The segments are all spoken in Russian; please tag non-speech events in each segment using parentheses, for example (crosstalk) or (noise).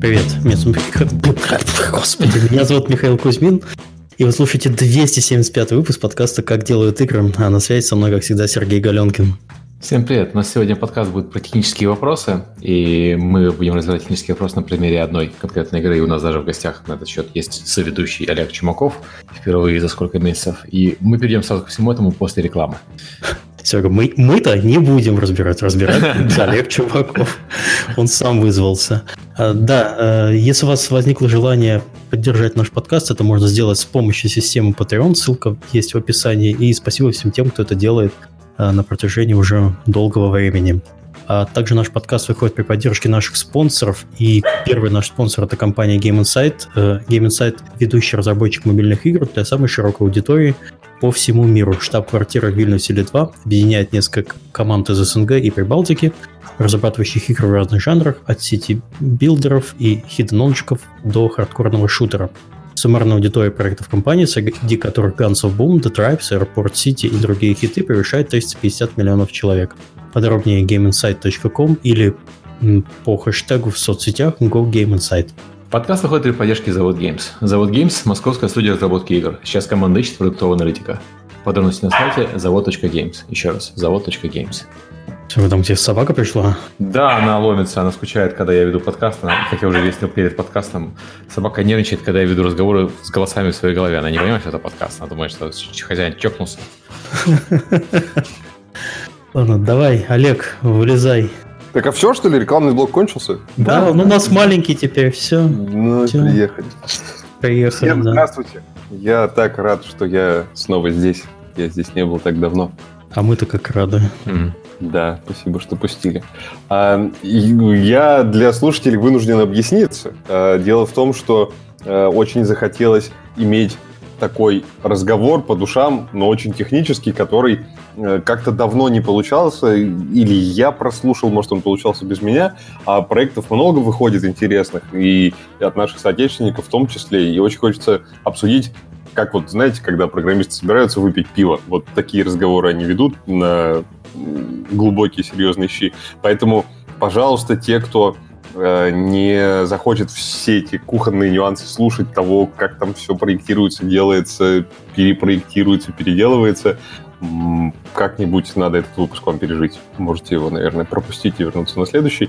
Привет, меня зовут Михаил... Господи, меня зовут Михаил Кузьмин, и вы слушаете 275 выпуск подкаста «Как делают игры», а на связи со мной, как всегда, Сергей Галенкин. Всем привет! У нас сегодня подкаст будет про технические вопросы, и мы будем разбирать технические вопросы на примере одной конкретной игры, и у нас даже в гостях на этот счет есть соведущий Олег Чумаков впервые за сколько месяцев, и мы перейдем сразу ко всему этому после рекламы. Серега, мы, мы-то не будем разбирать, разбирать (laughs) Олег Чуваков. Он сам вызвался. А, да, э, если у вас возникло желание поддержать наш подкаст, это можно сделать с помощью системы Patreon, ссылка есть в описании. И спасибо всем тем, кто это делает э, на протяжении уже долгого времени. А также наш подкаст выходит при поддержке наших спонсоров. И первый наш спонсор это компания Game Insight. Э, Game Insight – ведущий разработчик мобильных игр для самой широкой аудитории по всему миру. Штаб-квартира в Вильнюсе Литва объединяет несколько команд из СНГ и Прибалтики, разрабатывающих игры в разных жанрах, от сети билдеров и хиднончиков до хардкорного шутера. Суммарная аудитория проектов компании, среди которых Guns of Boom, The Tribes, Airport City и другие хиты превышает 350 миллионов человек. Подробнее gameinsight.com или по хэштегу в соцсетях GoGameInsight. Подкаст выходит при поддержке Завод Games. Завод Games – московская студия разработки игр. Сейчас команда ищет продуктового аналитика. Подробности на сайте завод.games. Еще раз, завод.games. Все, там где собака пришла? Да, она ломится, она скучает, когда я веду подкаст. Она, как я уже объяснил перед подкастом, собака нервничает, когда я веду разговоры с голосами в своей голове. Она не понимает, что это подкаст. Она думает, что хозяин чокнулся. (laughs) Ладно, давай, Олег, вылезай. Так а все, что ли? Рекламный блок кончился? Да, да ну у нас маленький теперь, все. Ну, все. приехали. Приехали, Всем да. здравствуйте. Я так рад, что я снова здесь. Я здесь не был так давно. А мы-то как рады. Mm. Да, спасибо, что пустили. А, я для слушателей вынужден объясниться. А, дело в том, что а, очень захотелось иметь такой разговор по душам, но очень технический, который как-то давно не получался, или я прослушал, может, он получался без меня, а проектов много выходит интересных, и от наших соотечественников в том числе, и очень хочется обсудить как вот, знаете, когда программисты собираются выпить пиво, вот такие разговоры они ведут на глубокие серьезные щи. Поэтому, пожалуйста, те, кто Э, не захочет все эти кухонные нюансы слушать того, как там все проектируется, делается, перепроектируется, переделывается, как-нибудь надо этот выпуск вам пережить. Можете его, наверное, пропустить и вернуться на следующий.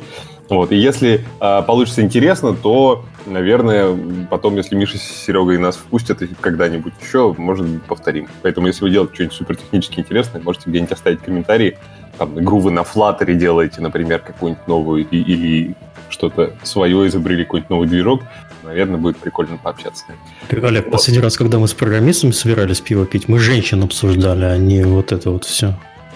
Вот. И если э, получится интересно, то, наверное, потом, если Миша с Серегой нас впустят когда-нибудь еще, может, повторим. Поэтому, если вы делаете что-нибудь супертехнически интересное, можете где-нибудь оставить комментарии. Там, игру вы на Flutter делаете, например, какую-нибудь новую, и, или что-то свое изобрели, какой-нибудь новый движок, наверное, будет прикольно пообщаться. Олег, вот. последний раз, когда мы с программистами собирались пиво пить, мы женщин обсуждали, а не вот это вот все.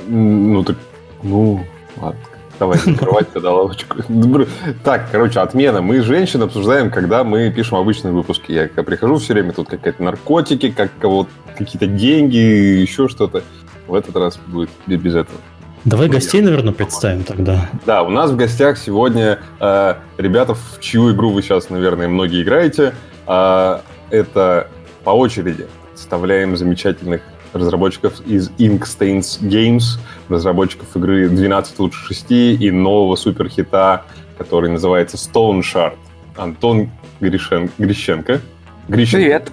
Ну, так, ну, ладно. Давай закрывать тогда лавочку. (laughs) Так, короче, отмена. Мы женщин обсуждаем, когда мы пишем обычные выпуски. Я прихожу все время, тут какие-то наркотики, как кого какие-то деньги, еще что-то. В этот раз будет без этого. Давай ну, гостей, наверное, представим тогда. Да, у нас в гостях сегодня э, ребята, в чью игру вы сейчас, наверное, многие играете. Э, это по очереди представляем замечательных разработчиков из Inkstains Games, разработчиков игры 12 лучше 6 и нового суперхита, который называется Stone Shard. Антон Гришен... Грищенко. Грищенко. Привет.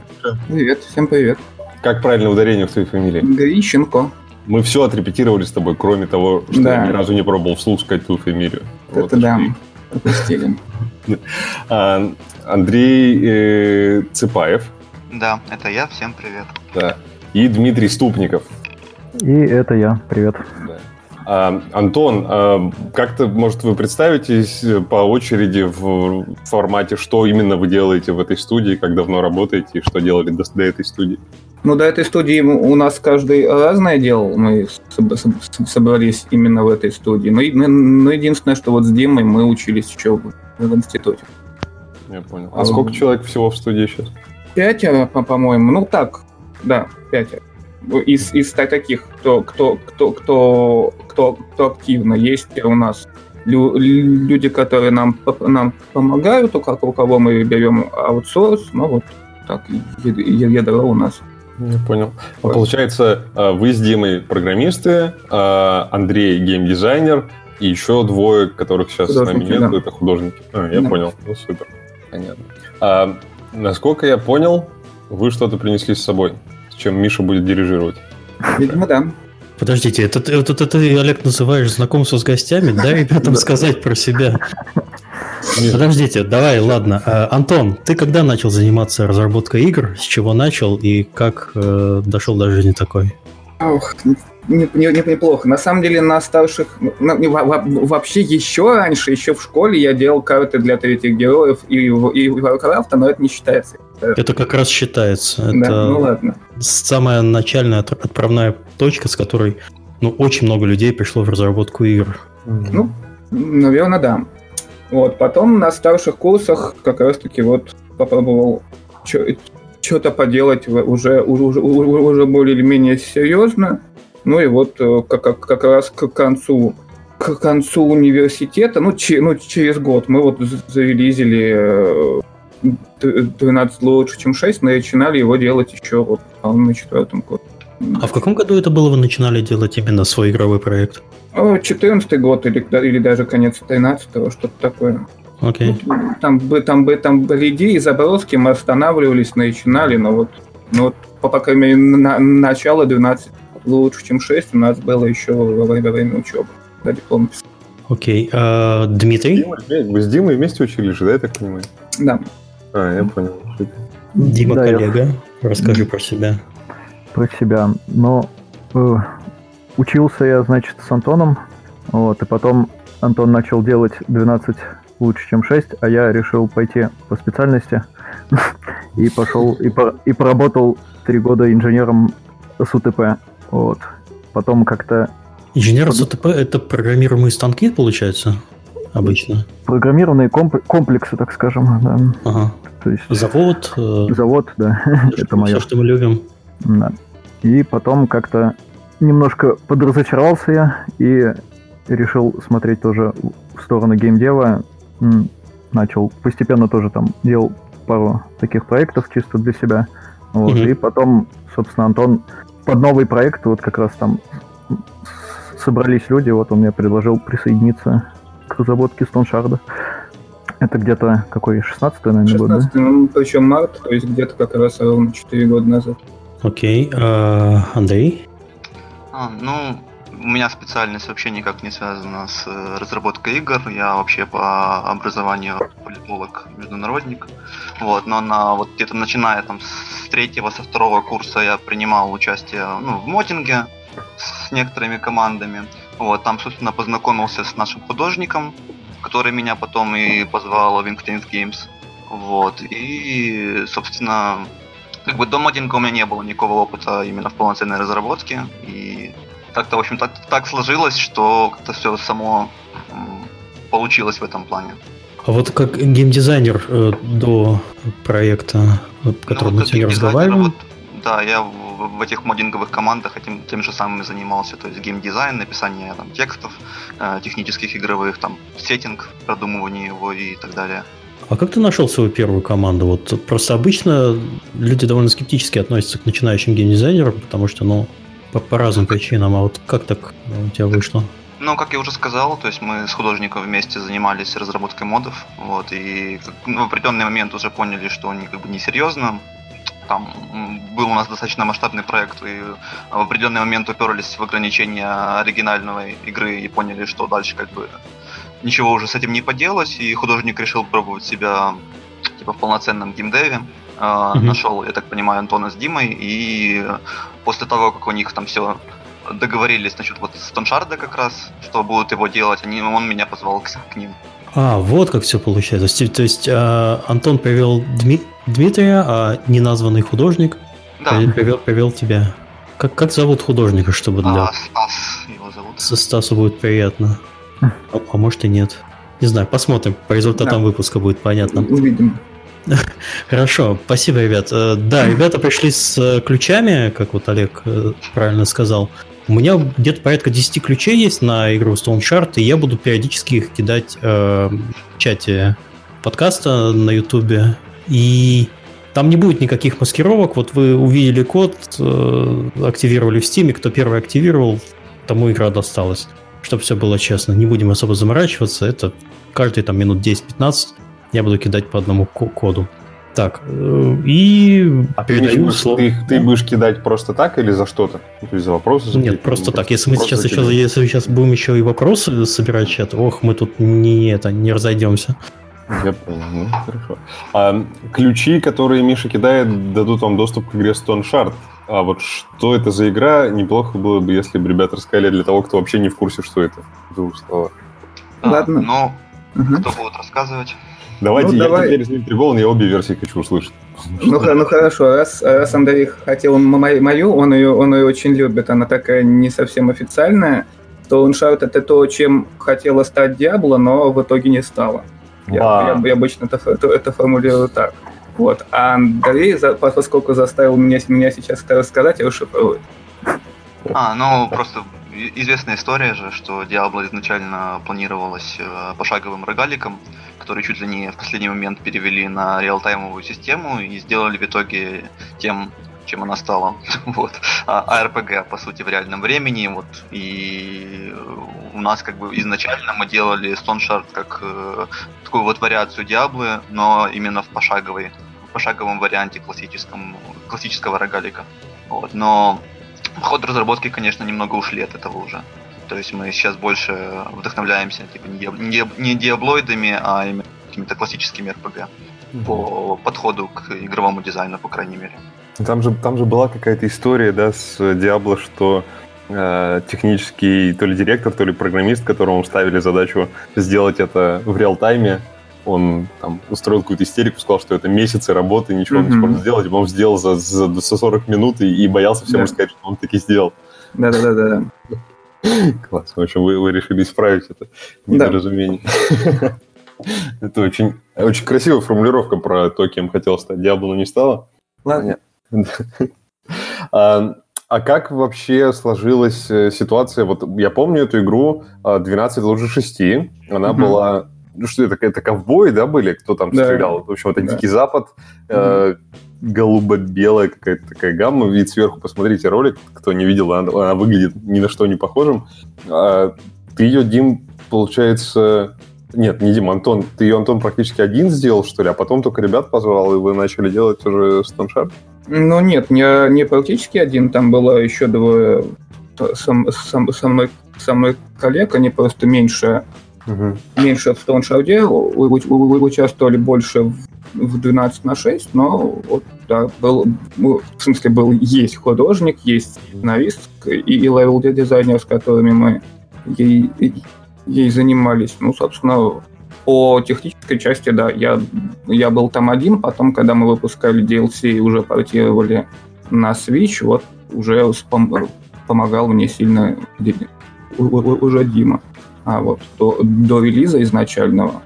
Привет, всем привет. Как правильно ударение в твоей фамилии? Грищенко. Мы все отрепетировали с тобой, кроме того, что да. я ни разу не пробовал вслух сказать твою фамилию. Это вот да, пропустили. (laughs) А, Андрей э, Цыпаев. Да, это я. Всем привет. Да. И Дмитрий Ступников. И это я. Привет. Да. А, Антон, а, как-то, может, вы представитесь по очереди в формате, что именно вы делаете в этой студии, как давно работаете и что делали до, до этой студии? Ну, до этой студии у нас каждый разное делал. Мы собрались именно в этой студии. Но, но единственное, что вот с Димой мы учились еще в, в институте. Я понял. А, а сколько человек всего в студии сейчас? Пятеро, по-моему. Ну, так, да, пятеро. Из, из таких, кто, кто, кто, кто, кто, кто активно есть у нас люди, которые нам, нам помогают, у кого мы берем аутсорс, ну вот так, ядро у нас. Я понял. Ну, получается, а, вы с Димой программисты, а, Андрей геймдизайнер, и еще двое, которых сейчас с нами нет, да. это художники. А, я да. понял. Ну, супер. Понятно. А, насколько я понял, вы что-то принесли с собой, с чем Миша будет дирижировать. Видимо, да. Подождите, это, это, это ты, Олег, называешь знакомство с гостями? Дай ребятам сказать про себя. Подождите, давай, ладно. А, Антон, ты когда начал заниматься разработкой игр? С чего начал и как э, дошел до жизни такой? Ох, не- не- не- неплохо. На самом деле на старших... во- вообще еще раньше, еще в школе я делал карты для третьих героев и, и Warcraft, но это не считается. Это как раз считается. Да, Это ну ладно. самая начальная от- отправная точка, с которой ну, очень много людей пришло в разработку игр. Ну, наверное, да. Вот, потом на старших курсах как раз-таки вот попробовал что-то поделать уже, уже, уже, более или менее серьезно. Ну и вот э, как, как, как раз к концу к концу университета, ну, че- ну через год мы вот зарелизили э, д- 12 лучше, чем 6, но начинали его делать еще вот на четвертом году. А в каком году это было, вы начинали делать именно свой игровой проект? 14 год или, или даже конец 13-го, что-то такое. Окей. Ну, Там, бы- там, бы- там были идеи, заброски, мы останавливались, начинали, но вот, ну вот по, по крайней мере, на, начало 12 лучше, чем 6 у нас было еще во время, во время учебы. Да, диплом писал. Окей. А, Дмитрий? Вы с Димой вместе учились же, да, я так понимаю? Да. А, я понял. Дима, Да, я- коллега. Расскажи про себя. Про себя. Но э, учился я, значит, с Антоном, вот, и потом Антон начал делать 12 лучше, чем 6, а я решил пойти по специальности (laughs) и пошел, и, по- и поработал три года инженером с УТП. Вот. Потом как-то Инженер с ОТП это программируемые станки, получается? Обычно. программированные комп- комплексы, так скажем, да. Ага. То есть Завод. э, завод, да, (laughs) это мое. Все, что мы любим. Да. И потом как-то немножко подразочаровался я и решил смотреть тоже в сторону геймдева. Начал постепенно тоже там делал пару таких проектов чисто для себя. Вот. Мгм. И потом, собственно, Антон под новый проект, вот как раз там собрались люди, вот он мне предложил присоединиться к разработке Стоншарда. Это где-то какой, 16 наверное, год, да? 16 ну, причем март, то есть где-то как раз ровно 4 года назад. Окей. а, Андрей? А, ну, у меня специальность вообще никак не связана с э, разработкой игр. Я вообще по образованию политолог, международник. Вот, но на вот где-то начиная там с третьего, со второго курса я принимал участие ну, в моддинге с некоторыми командами. Вот, там, собственно, познакомился с нашим художником, который меня потом и позвал в Inktains Games. Вот, и, собственно, как бы до моддинга у меня не было никакого опыта именно в полноценной разработке. И как-то, в общем, так, так сложилось, что как-то все само получилось в этом плане. А вот как геймдизайнер э, до проекта, о котором Ну, мы как сегодня разговариваем, вот, да, я в, в этих моддинговых командах этим тем же самым и занимался, то есть геймдизайн, написание там, текстов, э, технических игровых, там, сеттинг, продумывание его и так далее. А как ты нашел свою первую команду? Вот просто обычно люди довольно скептически относятся к начинающим геймдизайнерам, потому что, ну, по, по разным причинам. А вот как так э, у тебя вышло? Ну, как я уже сказал, то есть мы с художником вместе занимались разработкой модов, вот, и ну, в определенный момент уже поняли, что они как бы несерьезно. Там был у нас достаточно масштабный проект, и в определенный момент уперлись в ограничения оригинальной игры и поняли, что дальше как бы ничего уже с этим не поделать, и художник решил пробовать себя типа в полноценном геймдеве. А, Мгм. Нашел, я так понимаю, Антона с Димой, и после того, как у них там все договорились насчет вот Стоншарда как раз, что будут его делать, они, он меня позвал к, к ним. А, вот как все получается. То есть, то есть, а, Антон привел Дми- Дмитрия, а неназванный художник Да, при- привел, привел тебя. Как, как зовут художника, чтобы для а, Стас его зовут. Со Стасу будет приятно. А, а может и нет. Не знаю, посмотрим. По результатам Да. выпуска будет понятно. Увидим. (laughs) Хорошо, спасибо, ребят. Э, Да, ребята пришли с э, ключами, как вот Олег э, правильно сказал. У меня где-то порядка 10 ключей есть на игру Stone Shard, и я буду периодически их кидать э, в чате подкаста на ютубе. И там не будет никаких маскировок. Вот вы увидели код, э, активировали в Steam, кто первый активировал, тому игра досталась. Чтобы все было честно. Не будем особо заморачиваться. Это каждые там минут 10-15 Я буду кидать по одному ко- коду. Так, э, и А ты, передаю будешь- слово. ты, ты будешь кидать просто так или за что-то? Ну, То есть за вопросы? за Нет, какие-то? просто Ну, так. Если мы просто сейчас еще, если сейчас будем еще и вопросы собирать чат, ох, мы тут не это не разойдемся. Я понял, ну, хорошо. А, ключи, которые Миша кидает, дадут вам доступ к игре Stone Shard. А вот что это за игра, неплохо было бы, если бы ребята рассказали для того, кто вообще не в курсе, что это. В двух словах. А, Ладно. Ну, Мгм. кто будет рассказывать? Давайте, Ну, я давай. теперь Дмитрий Голан, я обе версии хочу услышать. Ну, ну хорошо, раз, раз Андрей хотел мою, он ее, он ее очень любит, она такая не совсем официальная, то Uncharted это то, чем хотела стать Диабло, но в итоге не стала. Я, я- я обычно это, это, это формулирую так. Вот. А Андрей, за- поскольку заставил меня, меня сейчас это рассказать, расшифрует. А, ну просто известная история же, что Diablo изначально планировалась э, пошаговым рогаликом, который чуть ли не в последний момент перевели на реалтаймовую систему и сделали в итоге тем, чем она стала. (laughs) Вот. А RPG, по сути, в реальном времени. Вот. И у нас как бы изначально мы делали Stone Shard как э, такую вот вариацию Диаблы, но именно в пошаговой, в пошаговом варианте классическом, классического рогалика. Вот. Но ход разработки, конечно, немного ушли от этого уже. То есть мы сейчас больше вдохновляемся типа не, диаб- не, диаб- не диаблоидами, а именно какими-то классическими RPG по подходу к игровому дизайну, по крайней мере. Там же, там же была какая-то история, да, с Диабло, что э, технический то ли директор, то ли программист, которому ставили задачу сделать это в реал-тайме, он там устроил какую-то истерику, сказал, что это месяцы работы, ничего не Мгм. сможет сделать, он сделал за, за, за 40 минут и, и боялся всем Да. рассказать, что он таки сделал. Да-да-да. (laughs) Класс. В общем, вы, вы решили исправить это недоразумение. (laughs) Это очень, очень красивая формулировка про то, кем хотел стать Диабло, но не стало. Ладно. А, а как вообще сложилась э, ситуация? Вот я помню эту игру а, 12 лучше 6. Она Мгм. была... Ну что это, это ковбои, да, были? Кто там Да. стрелял? В общем, это Да. Дикий Запад, э, голубо-белая какая-то такая гамма. Вид сверху, посмотрите ролик, кто не видел, она, она выглядит ни на что не похожим. А, ты ее, Дим, получается... Нет, не Дим, Антон. Ты ее, Антон, практически один сделал, что ли? А потом только ребят позвал, и вы начали делать уже Стоншард? Ну нет, не, не практически один, там было еще двое сам- сам- со, мной, со мной коллег, они просто меньше, меньше в у- участвовали больше в, в 12 на 6, но вот, да, был, ну, в смысле был, есть художник, есть сценарист и, и левел-дизайнер, с которыми мы ей, ей занимались. Ну, собственно, по технической части, да, я, я был там один, потом, когда мы выпускали DLC и уже портировали на Switch, вот уже спом- помогал мне сильно уже Дима. А вот до, до релиза изначального,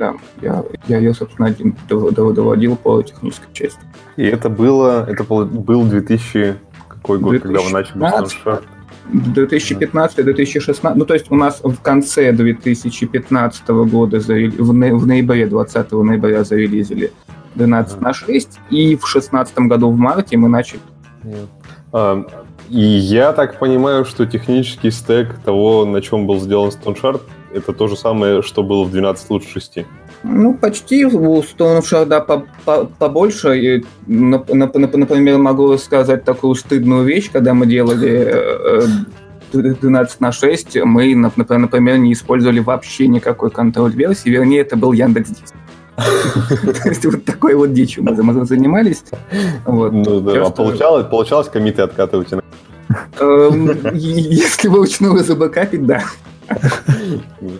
да, я, я ее, собственно, один дов- дов- доводил по технической части. И это было, это был был 2000 какой год, когда вы начали 2015. 2015-2016, ну то есть у нас в конце 2015 года, в ноябре, 20 ноября зарелизили 12 на 6, и в 16 году в марте мы начали. А, И я так понимаю, что технический стек того, на чем был сделан Stone Shard, это то же самое, что было в 12 лучше 6. Ну, почти у по- по- побольше. И, нап- нап- нап- например, могу сказать такую стыдную вещь, когда мы делали э, э, 12 на 6, мы, нап- нап- например, не использовали вообще никакой контроль версии, вернее, это был Яндекс Диск. (laughs) То есть вот такой вот дичью мы занимались. Ну да, а получалось, получалось комиты откатывать. И- Если вручную забэкапить, да.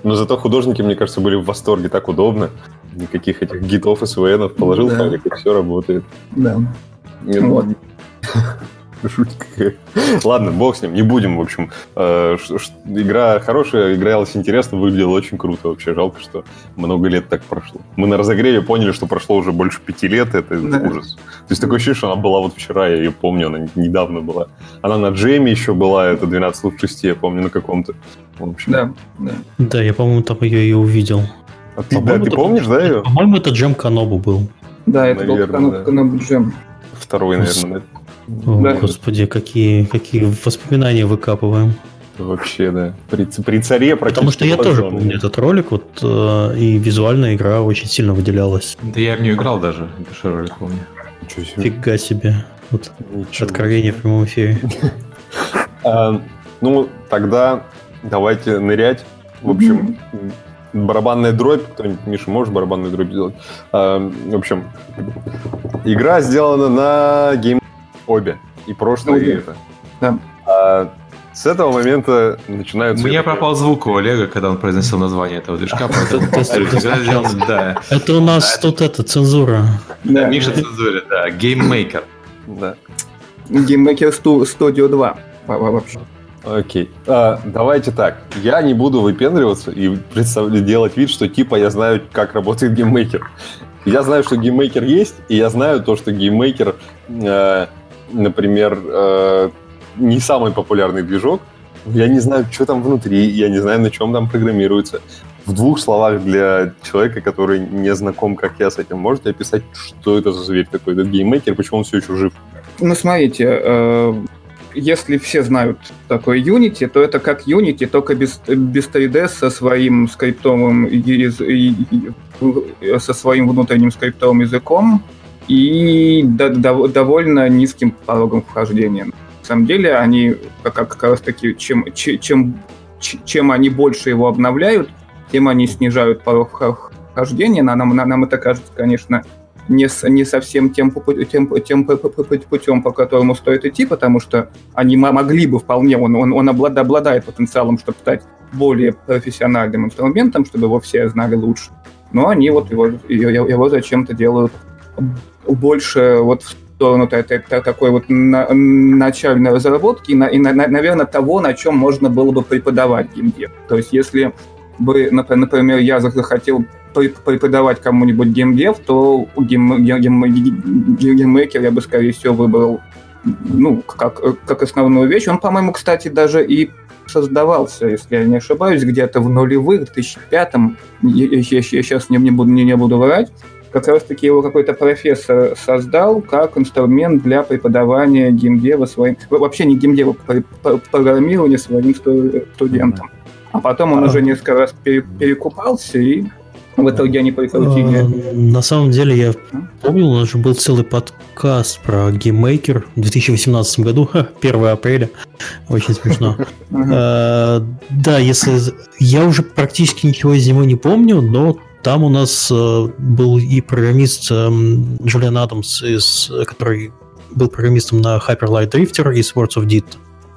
Но зато художники, мне кажется, были в восторге, так удобно. Никаких этих гитов и СВНов, положил файлик, и все работает. Да. Вот. Шутка какая. Ладно, бог с ним, не будем, в общем. Э, Игра хорошая, игралась интересно, выглядела очень круто вообще. Жалко, что много лет так прошло. Мы на разогреве поняли, что прошло уже больше пяти лет, это Да. ужас. То есть такое ощущение, что она была вот вчера, я ее помню, она недавно была. Она на джеме еще была, это 12 лучше 6, я помню, на каком-то. В общем. Да, да. Да, я, по-моему, там ее и увидел. А ты, да, ты это- помнишь, да, ее? По-моему, это Джем Канобу был. Да, это был Наверное, Каноб- да. Каноб Джем. Второй, наверное, да? О, Да. Господи, какие, какие воспоминания выкапываем. Вообще, да. При, при царе Потому что я тоже помню этот ролик, вот, э, и визуальная игра очень сильно выделялась. Да я в нее играл даже, это ролик помню. Фига себе. Вот откровение в прямом эфире. (laughs) А, ну, тогда давайте нырять. В общем, барабанная дробь. Кто-нибудь, Миша, можешь барабанную дробь сделать? А, в общем, игра сделана на гейм обе. И прошлое, и это. Да. А, с этого момента начинаются... У меня пропал звук у Олега, когда он произносил название этого движка, Это у нас тут это, цензура. Миша цензуре, да. GameMaker. Да. GameMaker Studio 2 вообще. Окей. А, давайте так. Я не буду выпендриваться и представлять, делать вид, что типа я знаю, как работает GameMaker. Я знаю, что GameMaker есть, и я знаю то, что GameMaker, э, например, э, не самый популярный движок. Я не знаю, что там внутри, я не знаю, на чем там программируется. В двух словах для человека, который не знаком, как я с этим, можете описать, что это за зверь такой, этот GameMaker, почему он все еще жив? Ну, смотрите, э, если все знают такое Unity, то это как Unity, только без, без 3D со своим скриптовым со своим внутренним скриптовым языком и довольно низким пологом вхождения. На самом деле они как, как раз таки, чем, чем, чем они больше его обновляют, тем они снижают порог вхождения. Нам, нам это кажется, конечно, не, не совсем тем, тем, тем путем, по которому стоит идти, потому что они могли бы вполне, он, он, он обладает потенциалом, чтобы стать более профессиональным инструментом, чтобы его все знали лучше. Но они вот его, его зачем-то делают больше вот в сторону такой вот начальной разработки и, наверное, того, на чем можно было бы преподавать геймдев. То есть если бы, например, я захотел преподавать кому-нибудь геймдев, то GameMaker я бы, скорее всего, выбрал ну, как, как основную вещь. Он, по-моему, кстати, даже и создавался, если я не ошибаюсь, где-то в нулевых, в 2005-м, я, я, я сейчас не, не, буду, не, не буду врать, как раз-таки его какой-то профессор создал как инструмент для преподавания геймдева своим, вообще не геймдева, программирования своим студентам. А потом он а... уже несколько раз перекупался и в итоге они прикрутили. А, на самом деле я помню, у нас же был целый подкаст про GameMaker в 2018 году, (laughs) 1 апреля. Очень смешно. (laughs) А, да, если... Я уже практически ничего из него не помню, но там у нас э, был и программист эм, Джулиан Адамс, из, который был программистом на Hyper Light Drifter и Swords of Ditto.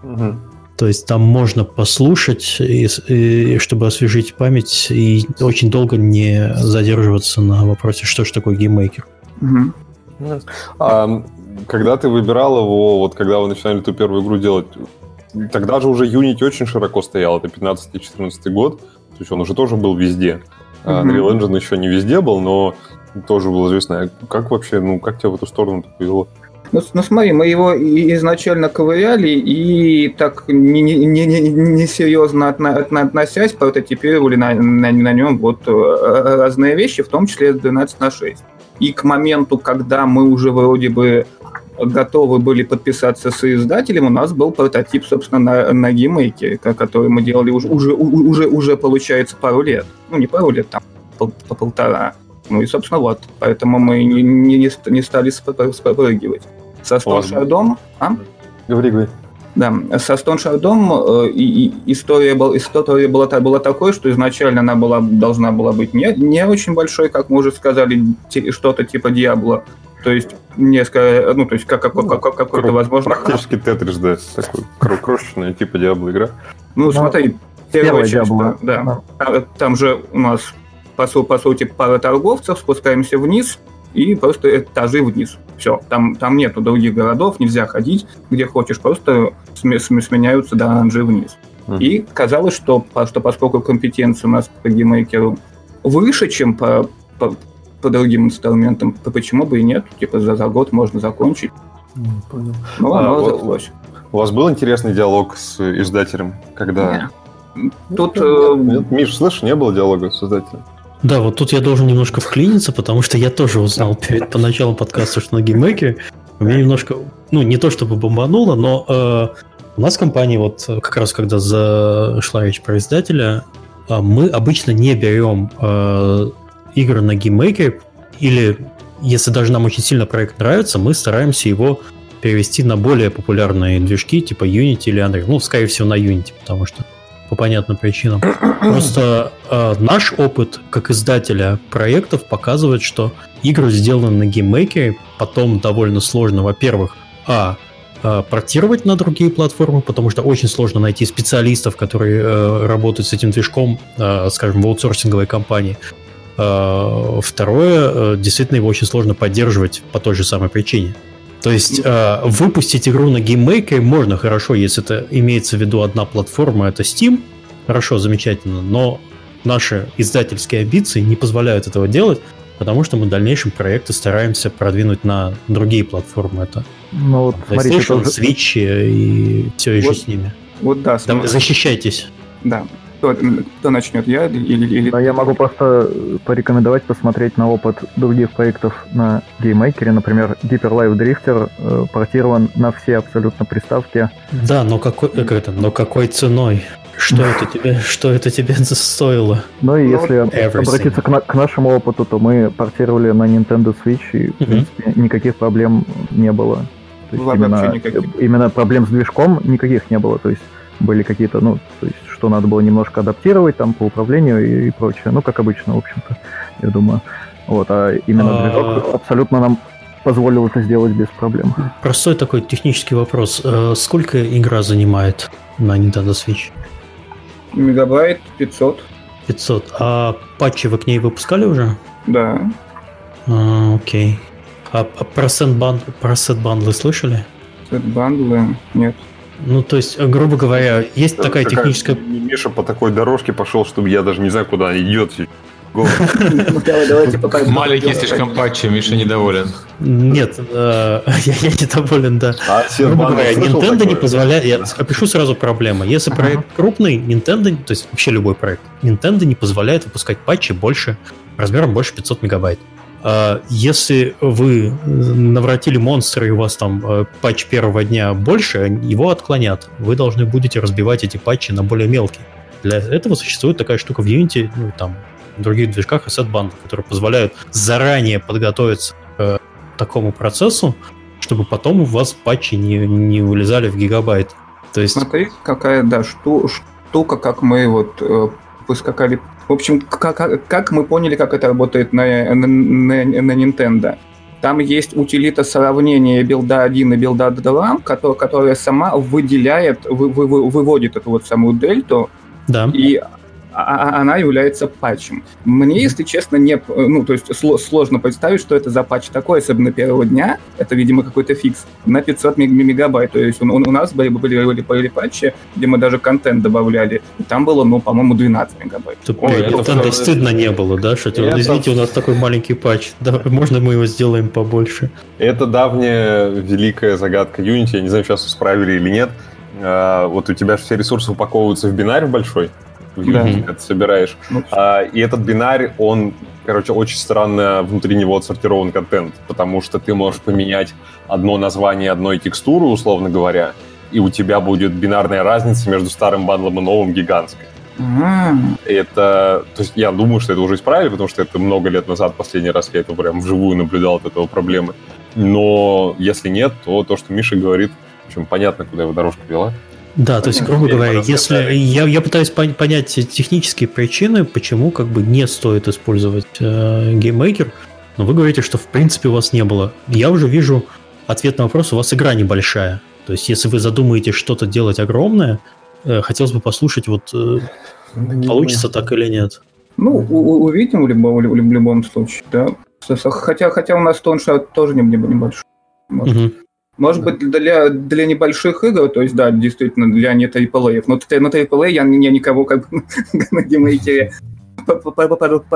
Угу. То есть там можно послушать, и, и, чтобы освежить память, и очень долго не задерживаться на вопросе, что же такое GameMaker. Угу. А, когда ты выбирал его, вот когда вы начинали эту первую игру делать, тогда же уже Unity очень широко стоял, это 15-14 год, то есть он уже тоже был везде. Угу. Unreal Engine еще не везде был, но тоже было известно. Как вообще, ну, как тебя в эту сторону повело? Ну, ну смотри, мы его изначально ковыряли и так несерьезно не, не, не относясь, прототипировали на, на, на нем вот э, разные вещи, в том числе 12 на 6. И к моменту, когда мы уже вроде бы готовы были подписаться с издателем, у нас был прототип, собственно, на, на геймейке, который мы делали уже, уже, уже, уже получается, пару лет. Ну, не пару лет, там, пол, по полтора. Ну и, собственно, вот. Поэтому мы не, не, не стали спрыгивать. Со Stone Shardom... А? Говори, говори. Да, со Stone Shardom э, и, и история, был, история была, была такой, что изначально она была, должна была быть не, не очень большой, как мы уже сказали, что-то типа Diablo. То есть несколько, ну, то есть как, как, как, как какой-то, возможно... Практически Тетрис, да, такой крошечная типа Diablo игра. Ну, ну смотри, первая часть, да, да. А, там же у нас, по, по сути, пара торговцев, спускаемся вниз, и просто этажи вниз. Все, там, там нету других городов, нельзя ходить, где хочешь, просто сменяются данжи вниз. Мм. И казалось, что, что поскольку компетенция у нас по GameMaker у выше, чем по, по, по другим инструментам, то почему бы и нет? Типа за, за год можно закончить. Мм, понял. Ну, а, оно У вас был интересный диалог с издателем, когда... Нет. Тут... Э, нет, Миш, слышишь, не было диалога с издателем? Да, вот тут я должен немножко вклиниться, потому что я тоже узнал (laughs) перед, по началу подкаста, что на GameMaker е у меня немножко, ну, не то чтобы бомбануло, но э, У нас в компании, вот как раз когда зашла речь про издателя, а, мы обычно не берем э, игры на GameMaker е, или если даже нам очень сильно проект нравится, мы стараемся его перевести на более популярные движки, типа Unity или Unreal. Ну, скорее всего, на Unity, потому что по понятным причинам. (coughs) Просто э, наш опыт как издателя проектов показывает, что игры, сделанные на GameMaker е, потом довольно сложно, во-первых, а, э, портировать на другие платформы, потому что очень сложно найти специалистов, которые э, работают с этим движком, э, скажем, в аутсорсинговой компании. Э, второе, э, действительно его очень сложно поддерживать по той же самой причине. То есть э, выпустить игру на GameMaker е можно хорошо, если это имеется в виду одна платформа, это Steam, хорошо, замечательно, но наши издательские амбиции не позволяют этого делать, потому что мы в дальнейшем проекты стараемся продвинуть на другие платформы. Это ну, вот, PlayStation, смотрите, Switch и все еще вот, с ними. Вот да. Смотри. Защищайтесь. Да. Кто, кто начнет, я или, или... Да, я могу просто порекомендовать посмотреть на опыт других проектов на GameMaker е. Например, Hyper Light Drifter э, портирован на все абсолютно приставки. Да, но какой, как это, но какой ценой? Что это (laughs) тебе, что это тебе стоило? Ну и если Everything. обратиться к, на, к нашему опыту, то мы портировали на Nintendo Switch, и, в принципе, никаких проблем не было. То есть именно, именно проблем с движком никаких не было. То есть были какие-то, ну, то есть что надо было немножко адаптировать там по управлению и, и прочее. Ну, как обычно, в общем-то, я думаю. Вот, а именно а. движок абсолютно нам позволил это сделать без проблем. Простой такой технический вопрос. Э, сколько игра занимает на Nintendo Switch? Мегабайт 500. 500. А патчи вы к ней выпускали уже? Да. А, окей. А, а про сет-бандлы слышали? Сет-бандлы? Нет. Ну, то есть, грубо говоря, есть да, такая техническая... Миша по такой дорожке пошел, чтобы я даже не знаю, куда она идет. (laughs) (laughs) Маленький слишком патчи, Миша недоволен. Нет, э, (laughs) я недоволен, да. А грубо говоря, Nintendo не позволяет... Я опишу сразу проблему. Если проект крупный, Nintendo, то есть вообще любой проект, Nintendo не позволяет выпускать патчи больше, размером больше 500 мегабайт. А, если вы навратили монстра и у вас там э, патч первого дня больше, его отклонят. Вы должны будете разбивать эти патчи на более мелкие. Для этого существует такая штука в Unity, ну там в других движках asset банд, которые позволяют заранее подготовиться к э, такому процессу, чтобы потом у вас патчи не, не вылезали в гигабайт. То есть... Смотри, какая, да, шту, штука, как мы вот э, поскакали в общем, как, как мы поняли, как это работает на, на, на, Nintendo? Там есть утилита сравнения билда 1 и билда 2, которая, которая сама выделяет, вы, вы, выводит эту вот самую дельту, да. и а, а она является патчем. Мне, если честно, не, ну, то есть сложно представить, что это за патч такой, особенно первого дня. Это, видимо, какой-то фикс на 500 мегабайт. То есть у, у нас были, были, были, были патчи, где мы даже контент добавляли. И там было, ну, по-моему, 12 мегабайт. Ты, Ой, это контента стыдно не было, да? Что это... Извините, у нас такой маленький патч. Да, можно мы его сделаем побольше? Это давняя великая загадка Unity. Я не знаю, сейчас исправили или нет. А, вот у тебя все ресурсы упаковываются в бинарь большой, в да. ты собираешь. Ну, а, и этот бинарь, он, короче, очень странно внутри него отсортирован контент, потому что ты можешь поменять одно название одной текстуры, условно говоря, и у тебя будет бинарная разница между старым бандлом и новым гигантская. Mm. Это, то есть я думаю, что это уже исправили, потому что это много лет назад, последний раз я это прям вживую наблюдал от этого проблемы. Но если нет, то то, что Миша говорит, в общем, понятно, куда его дорожка вела. Да, то есть, грубо говоря, если я, я пытаюсь понять технические причины, почему как бы не стоит использовать э, GameMaker, но вы говорите, что в принципе у вас не было. Я уже вижу ответ на вопрос, у вас игра небольшая. То есть, если вы задумаете что-то делать огромное, э, хотелось бы послушать, вот э, получится так или нет. Ну, увидим в любом, в любом случае, да. Хотя, хотя у нас Stoneshard тоже не, не небольшой. Угу. Может быть, для, для небольших игр, то есть, да, действительно, для не AAA. Но на AAA я, я никого как (laughs) на GameMaker е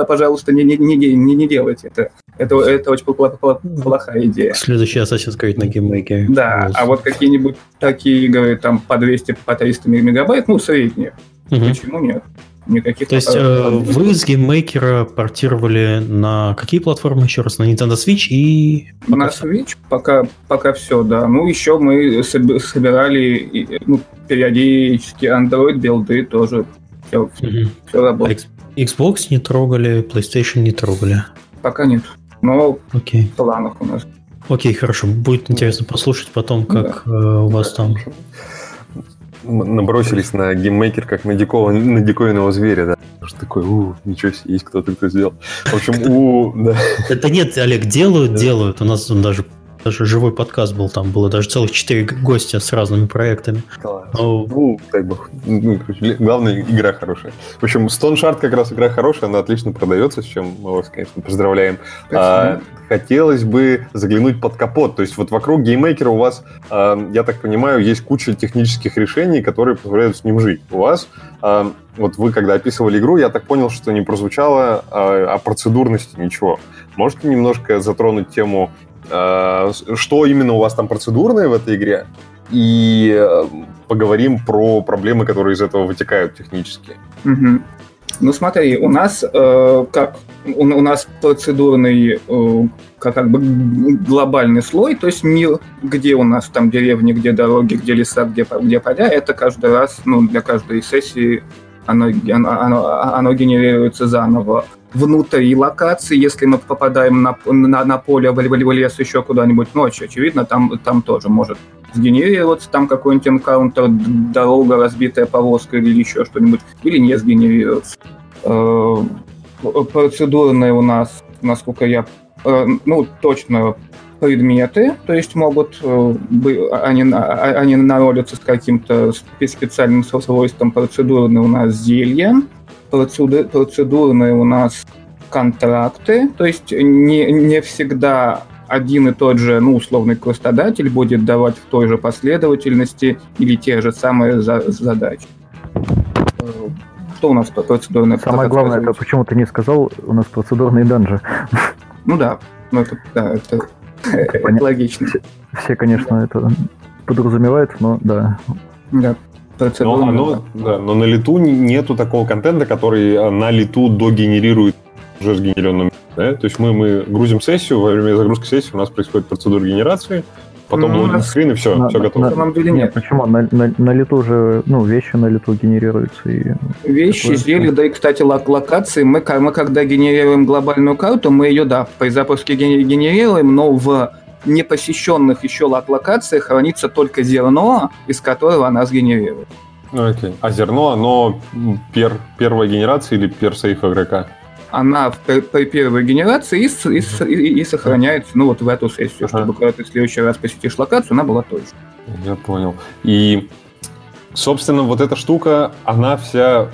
пожалуйста, не, не, не, не, не делайте это. Это, это очень плохая идея. Следующий Assassin's Creed на GameMaker е. Да, а вот какие-нибудь такие игры там по 200, по 300 мегабайт, ну, средние. Угу. Почему нет? Никаких То есть э, вы с GameMaker а портировали на какие платформы еще раз? На Nintendo Switch и... На Switch пока, пока все, да. Ну, еще мы собирали ну, периодически Android билды тоже. Все, угу. все работает. Xbox не трогали, PlayStation не трогали? Пока нет. Но Окей. в планах у нас. Окей, хорошо. Будет интересно послушать потом, как да. Э, у вас там набросились на GameMaker как на, дикого, на диковинного зверя, да. Что такое, у, ничего себе, есть кто-то, кто сделал. В общем, у, да. Это нет, Олег, делают, делают. У нас даже даже живой подкаст был, там было даже целых четыре гостя с разными проектами. Класс. Но... Ну, дай бог. Ну, главное, игра хорошая. В общем, Stoneshard как раз игра хорошая, она отлично продается, с чем мы вас, конечно, поздравляем. А, хотелось бы заглянуть под капот. То есть вот вокруг GameMaker а у вас, а, я так понимаю, есть куча технических решений, которые позволяют с ним жить. У вас а, вот вы когда описывали игру, я так понял, что не прозвучало а, о процедурности ничего. Можете немножко затронуть тему Э, что именно у вас там процедурное в этой игре, и э, поговорим про проблемы, которые из этого вытекают технически. Угу. Ну смотри, у нас э, как у, у нас процедурный э, как, как бы глобальный слой, то есть мир, где у нас там деревни, где дороги, где леса, где, где поля, это каждый раз, ну, для каждой сессии оно, оно, оно генерируется заново внутри локации, если мы попадаем на, на, на поле, в, в лес, еще куда-нибудь ночью, очевидно, там, там тоже может сгенерироваться там какой-нибудь энкаунтер, дорога, разбитая повозка или еще что-нибудь, или не сгенерироваться. Э, процедурные у нас, насколько я, э, ну, точно предметы, то есть могут э, они, они народятся с каким-то специальным свойством процедурные у нас зелья, процедурные у нас контракты, то есть не, не всегда один и тот же, ну, условный квестодатель будет давать в той же последовательности или те же самые за задачи. Что у нас по процедурной Самое главное, это почему ты не сказал, у нас процедурные данжи. Ну да, ну это, да, это, это логично. Все, все, конечно, это подразумевают, но да. Да но, оно, да, но на лету нету такого контента, который э, на лету догенерирует уже сгенеренным. Да? То есть мы, мы грузим сессию, во время загрузки сессии у нас происходит процедура генерации, потом ну, логин скрин и все, на, все готово. На самом деле нет. Почему? На, на, на лету же, ну, вещи на лету генерируются. И вещи, такое, зелья, да и, кстати, лок локации. Мы, мы когда генерируем глобальную карту, мы ее, да, при запуске генерируем, но в непосещенных еще локациях хранится только зерно, из которого она сгенерирует. Окей. А зерно, оно пер, первой генерации или пер сейф игрока? Она в, при первой генерации и, и, и, и сохраняется ну, вот в эту сессию, ага. чтобы когда ты в следующий раз посетишь локацию, она была той же. Я понял. И, собственно, вот эта штука, она вся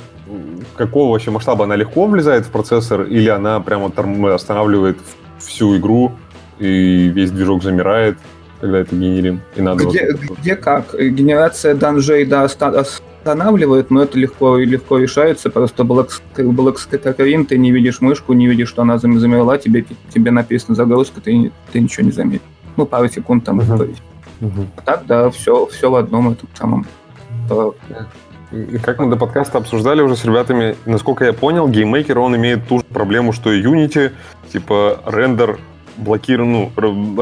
какого вообще масштаба она легко влезает в процессор, или она прямо останавливает всю игру и весь движок замирает, когда это генерим. И надо где, вот... где как? Генерация данжей да, останавливает, но это легко легко решается. Просто блэкскрин, ты не видишь мышку, не видишь, что она замерла, тебе, тебе написано загрузка, ты, ты ничего не заметишь. Ну, пару секунд там uh-huh. Uh-huh. Так, да, все, все в одном этом самом. И как мы до подкаста обсуждали уже с ребятами, насколько я понял, GameMaker, он имеет ту же проблему, что и Unity, типа рендер блокирован, ну,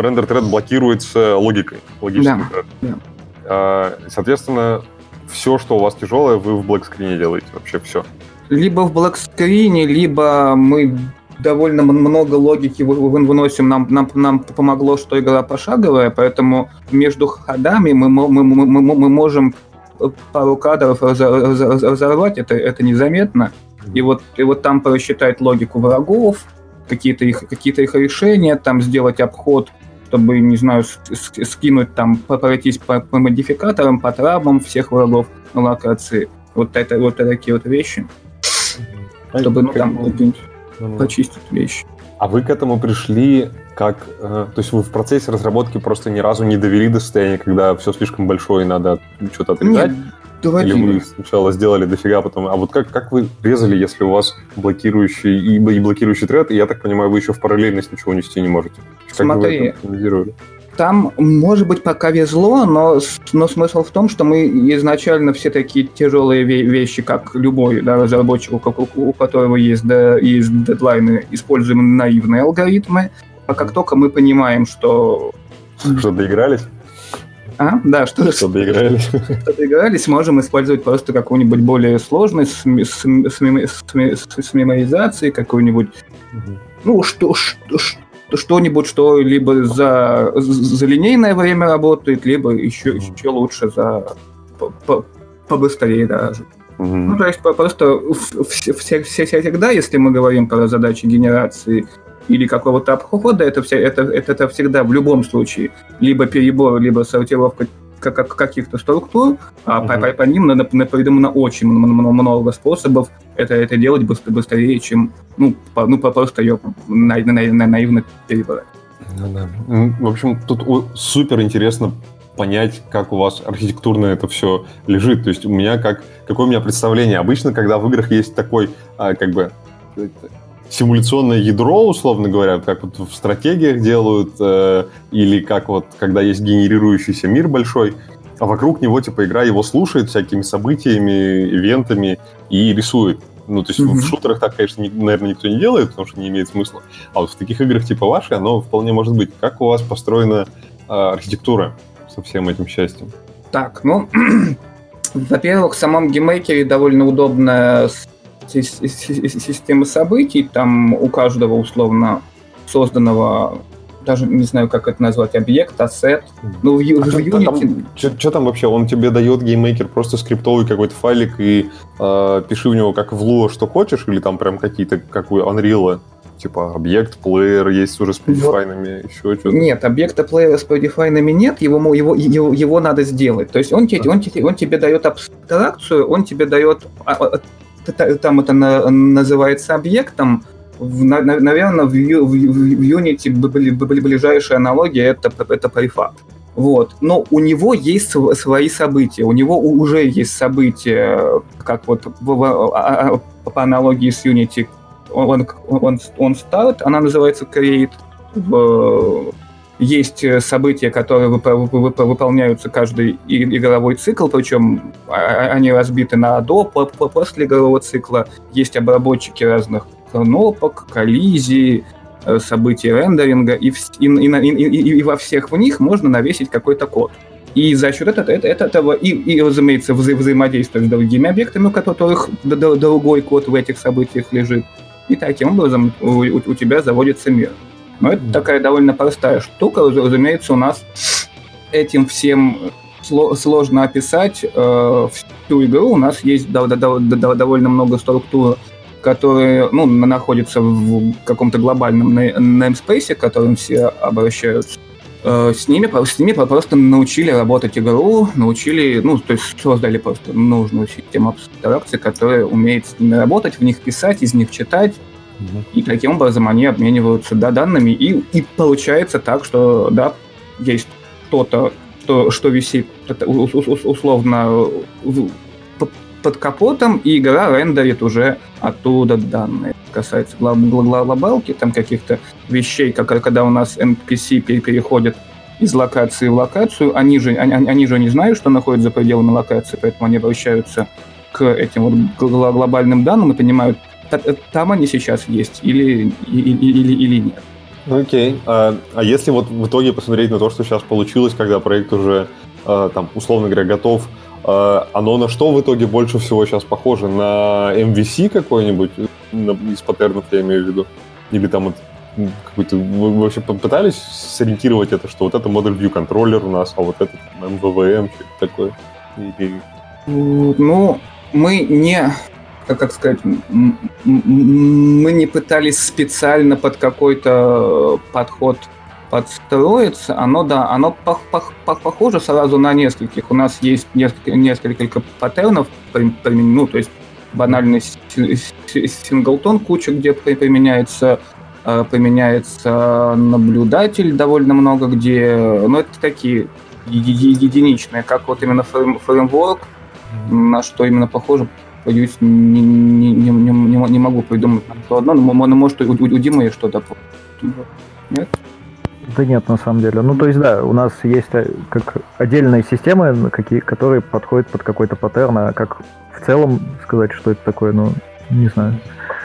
рендер- thread блокируется логикой, логической да, да. А, соответственно, все, что у вас тяжелое, вы в black screen е делаете, вообще все. Либо в black screen е, либо мы довольно много логики выносим. Нам, нам, нам помогло, что игра пошаговая, поэтому между ходами мы, мы, мы, мы, мы можем пару кадров разорвать, это, это незаметно. И вот, и вот там просчитать логику врагов, какие-то их, какие-то их решения, там сделать обход, чтобы, не знаю, скинуть там, пройтись по, по модификаторам, по травмам всех врагов на локации. Вот это вот такие вот вещи. Чтобы, ну, там, почистить вещи. А вы к этому пришли как... Э, то есть вы в процессе разработки просто ни разу не довели до состояния, когда все слишком большое и надо что-то отрезать? Нет, Давайте. Или вы сначала сделали дофига, потом... А вот как, как вы резали, если у вас блокирующий и, и блокирующий тред, и я так понимаю, вы еще в параллельность ничего нести не можете? Как Смотри, там, может быть, пока везло, но, но смысл в том, что мы изначально все такие тяжелые вещи, как любой да, разработчик, у, у, у которого есть, да, есть дедлайны, используем наивные алгоритмы. А как только мы понимаем, что... Что доигрались? А? Да, что, что доигрались. Что доигрались, можем использовать просто какую-нибудь более сложную с, с, с, с, с меморизацией, какую-нибудь... Угу. Ну, что, что, что-нибудь, что либо за, за линейное время работает, либо еще, mm еще лучше за побыстрее даже. Mm-hmm. Ну, то есть просто все, все, все, всегда, если мы говорим про задачи генерации или какого-то обхода, это, все, это, это, это всегда в любом случае либо перебор, либо сортировка как, каких-то структур, а mm-hmm. по, по, по ним надо, придумано очень много способов это, это делать быстро, быстрее, чем ну, по, ну, просто ее на, на, на, наивно перебирать. Ну, да. В общем, тут супер интересно понять, как у вас архитектурно это все лежит. То есть у меня как какое у меня представление. Обычно, когда в играх есть такой, а, как бы симуляционное ядро, условно говоря, как вот в стратегиях делают, э, или как вот когда есть генерирующийся мир большой, а вокруг него типа игра его слушает всякими событиями, ивентами и рисует. Ну, то есть mm-hmm. в шутерах так, конечно, не, наверное, никто не делает, потому что не имеет смысла. А вот в таких играх типа вашей, оно вполне может быть. Как у вас построена э, архитектура со всем этим счастьем? Так, ну, (clears throat) во-первых, в самом GameMaker е довольно удобная система событий. Там у каждого условно созданного даже не знаю, как это назвать, объект, ассет. Ну, в, а в Unity... Что там вообще? Он тебе дает GameMaker просто скриптовый какой-то файлик и э, пиши в него как в Lua что хочешь, или там прям какие-то, как у Unreal, типа объект, плеер есть уже с предефайнами, вот. еще что-то. Нет, объекта плеера с предефайнами нет, его, его, его, его надо сделать. То есть он, тебе, он, тебе, он тебе дает абстракцию, он тебе дает а, а, там это называется объектом, в, наверное, в, в, в Unity были, были ближайшие аналогии это, это префаб. Вот. Но у него есть свои события. У него уже есть события, как вот в, а, а, по аналогии с Unity, он, он, он start, она называется create. В, есть события, которые выполняются каждый игровой цикл, причем а, они разбиты на до, после игрового цикла. Есть обработчики разных кнопок, коллизии, э, событий рендеринга, и, и, и, и, и во всех в них можно навесить какой-то код. И за счет этого, этого и, и, разумеется, вза взаимодействовать с другими объектами, у которых другой код в этих событиях лежит. И таким образом у, у тебя заводится мир. Но это такая довольно простая штука. Разумеется, у нас этим всем сложно описать э, всю игру. У нас есть довольно много структур которые ну, находятся в каком-то глобальном namespace, к которым все обращаются. Э, с ними, с ними просто научили работать игру, научили, ну, то есть создали просто нужную систему абстракции, которая умеет с ними работать, в них писать, из них читать, и таким образом они обмениваются да, данными, и, и получается так, что, да, есть что-то, что, что висит условно под капотом, и игра рендерит уже оттуда данные. Касается глобалки, там каких-то вещей, как когда у нас NPC переходят из локации в локацию, они же, они, они же не знают, что находится за пределами локации, поэтому они обращаются к этим вот глобальным данным и понимают, там они сейчас есть или, или, или, или нет. Окей. Okay. А, а если вот в итоге посмотреть на то, что сейчас получилось, когда проект уже, а, там, условно говоря, готов, а, оно на что в итоге больше всего сейчас похоже? На MVC какой-нибудь? Из паттернов я имею в виду? Или там вот какой-то... Вы вообще попытались сориентировать это, что вот это Model View контроллер у нас, а вот это там, MVVM, что-то такое? Или... Ну, мы не как, как сказать, мы не пытались специально под какой-то подход подстроиться, оно, да, оно пох пох пох похоже сразу на нескольких. У нас есть несколько, несколько паттернов, ну, то есть банальный синглтон куча, где применяется э, применяется наблюдатель довольно много где, но это такие единичные, как вот именно фреймворк, на что именно похоже, боюсь, не, не, не, не, не могу придумать что одно, но может у, у, у Димы есть что-то. Нет? Да нет, на самом деле. Ну, то есть, да, у нас есть э, как отдельные системы, какие, которые подходят под какой-то паттерн, а как в целом сказать, что это такое, ну, не знаю.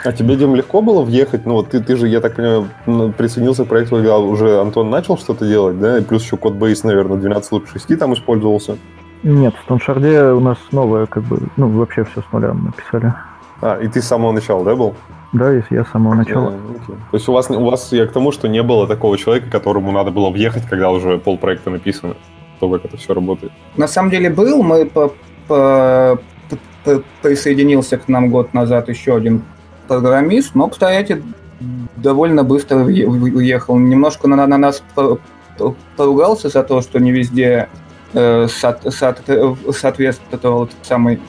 А тебе, Дим, легко было въехать? Ну, вот ты, ты же, я так понимаю, ну, присоединился к проекту, когда уже Антон начал что-то делать, да? И плюс еще кодбейс, наверное, 12 лучше 6 там использовался. Нет, в Тоншарде у нас новое, как бы, ну, вообще все с нуля написали. А, и ты с самого начала, да, был? Да, если я с самого начала. А, окей. То есть у вас, у вас, я к тому, что не было такого человека, которому надо было въехать, когда уже полпроекта написано, то, как это все работает. На самом деле был, мы по, по, по, присоединился к нам год назад еще один программист, но, кстати, довольно быстро уехал. Немножко на, на нас поругался за то, что не везде э, со, со, соответствовал самый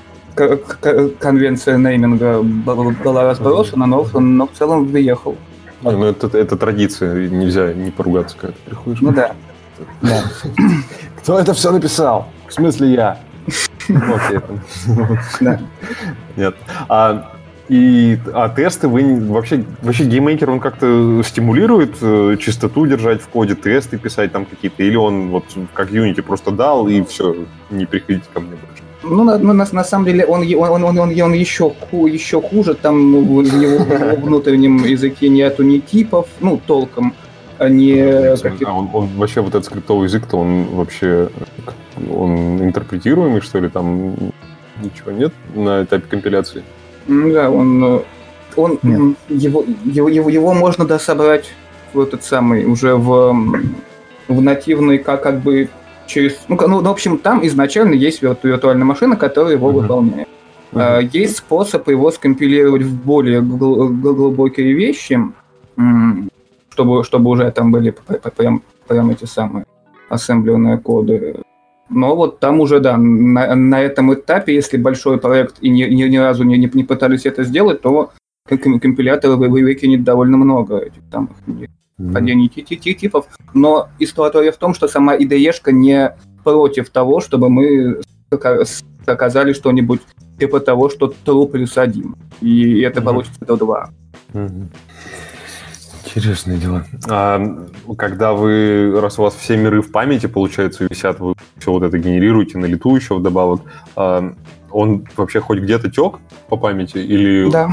конвенция нейминга была разбросана, но, но в целом выехал. А, ну это, это традиция, нельзя не поругаться, когда ты приходишь. Ну да. да. Кто это все написал? В смысле я? Окей. Нет. А, и, а тесты вы вообще, вообще GameMaker, он как-то стимулирует э, чистоту держать в коде, тесты писать там какие-то, или он вот как Unity просто дал и все, не приходите ко мне больше? Ну, на, на, на самом деле, он, он, он, он, он еще, ху, еще хуже, там ну, в его внутреннем языке нету ни типов, ну, толком, а не... А он, он вообще, вот этот скриптовый язык-то, он вообще, он интерпретируемый, что ли, там ничего нет на этапе компиляции? Ну да, он, он его, его, его, его можно да, собрать в этот самый, уже в, в нативный, как, как бы через... Ну, ну, в общем, там изначально есть виртуальная машина, которая его uh-huh. выполняет. Uh-huh. Есть способ его скомпилировать в более глубокие вещи, чтобы, чтобы уже там были прям, прям эти самые ассемблерные коды. Но вот там уже, да, на, на этом этапе, если большой проект и ни, ни, ни разу не, не, не пытались это сделать, то компилятор выкинет довольно много этих там падений mm-hmm. типов. Но история в том, что сама IDE не против того, чтобы мы оказали что-нибудь типа того, что true плюс один. И это mm-hmm. получится до 2. Mm-hmm. Интересные дела. А, когда вы, раз у вас все миры в памяти, получается, висят, вы все вот это генерируете на лету еще вдобавок, а, он вообще хоть где-то тек по памяти? Или... Да.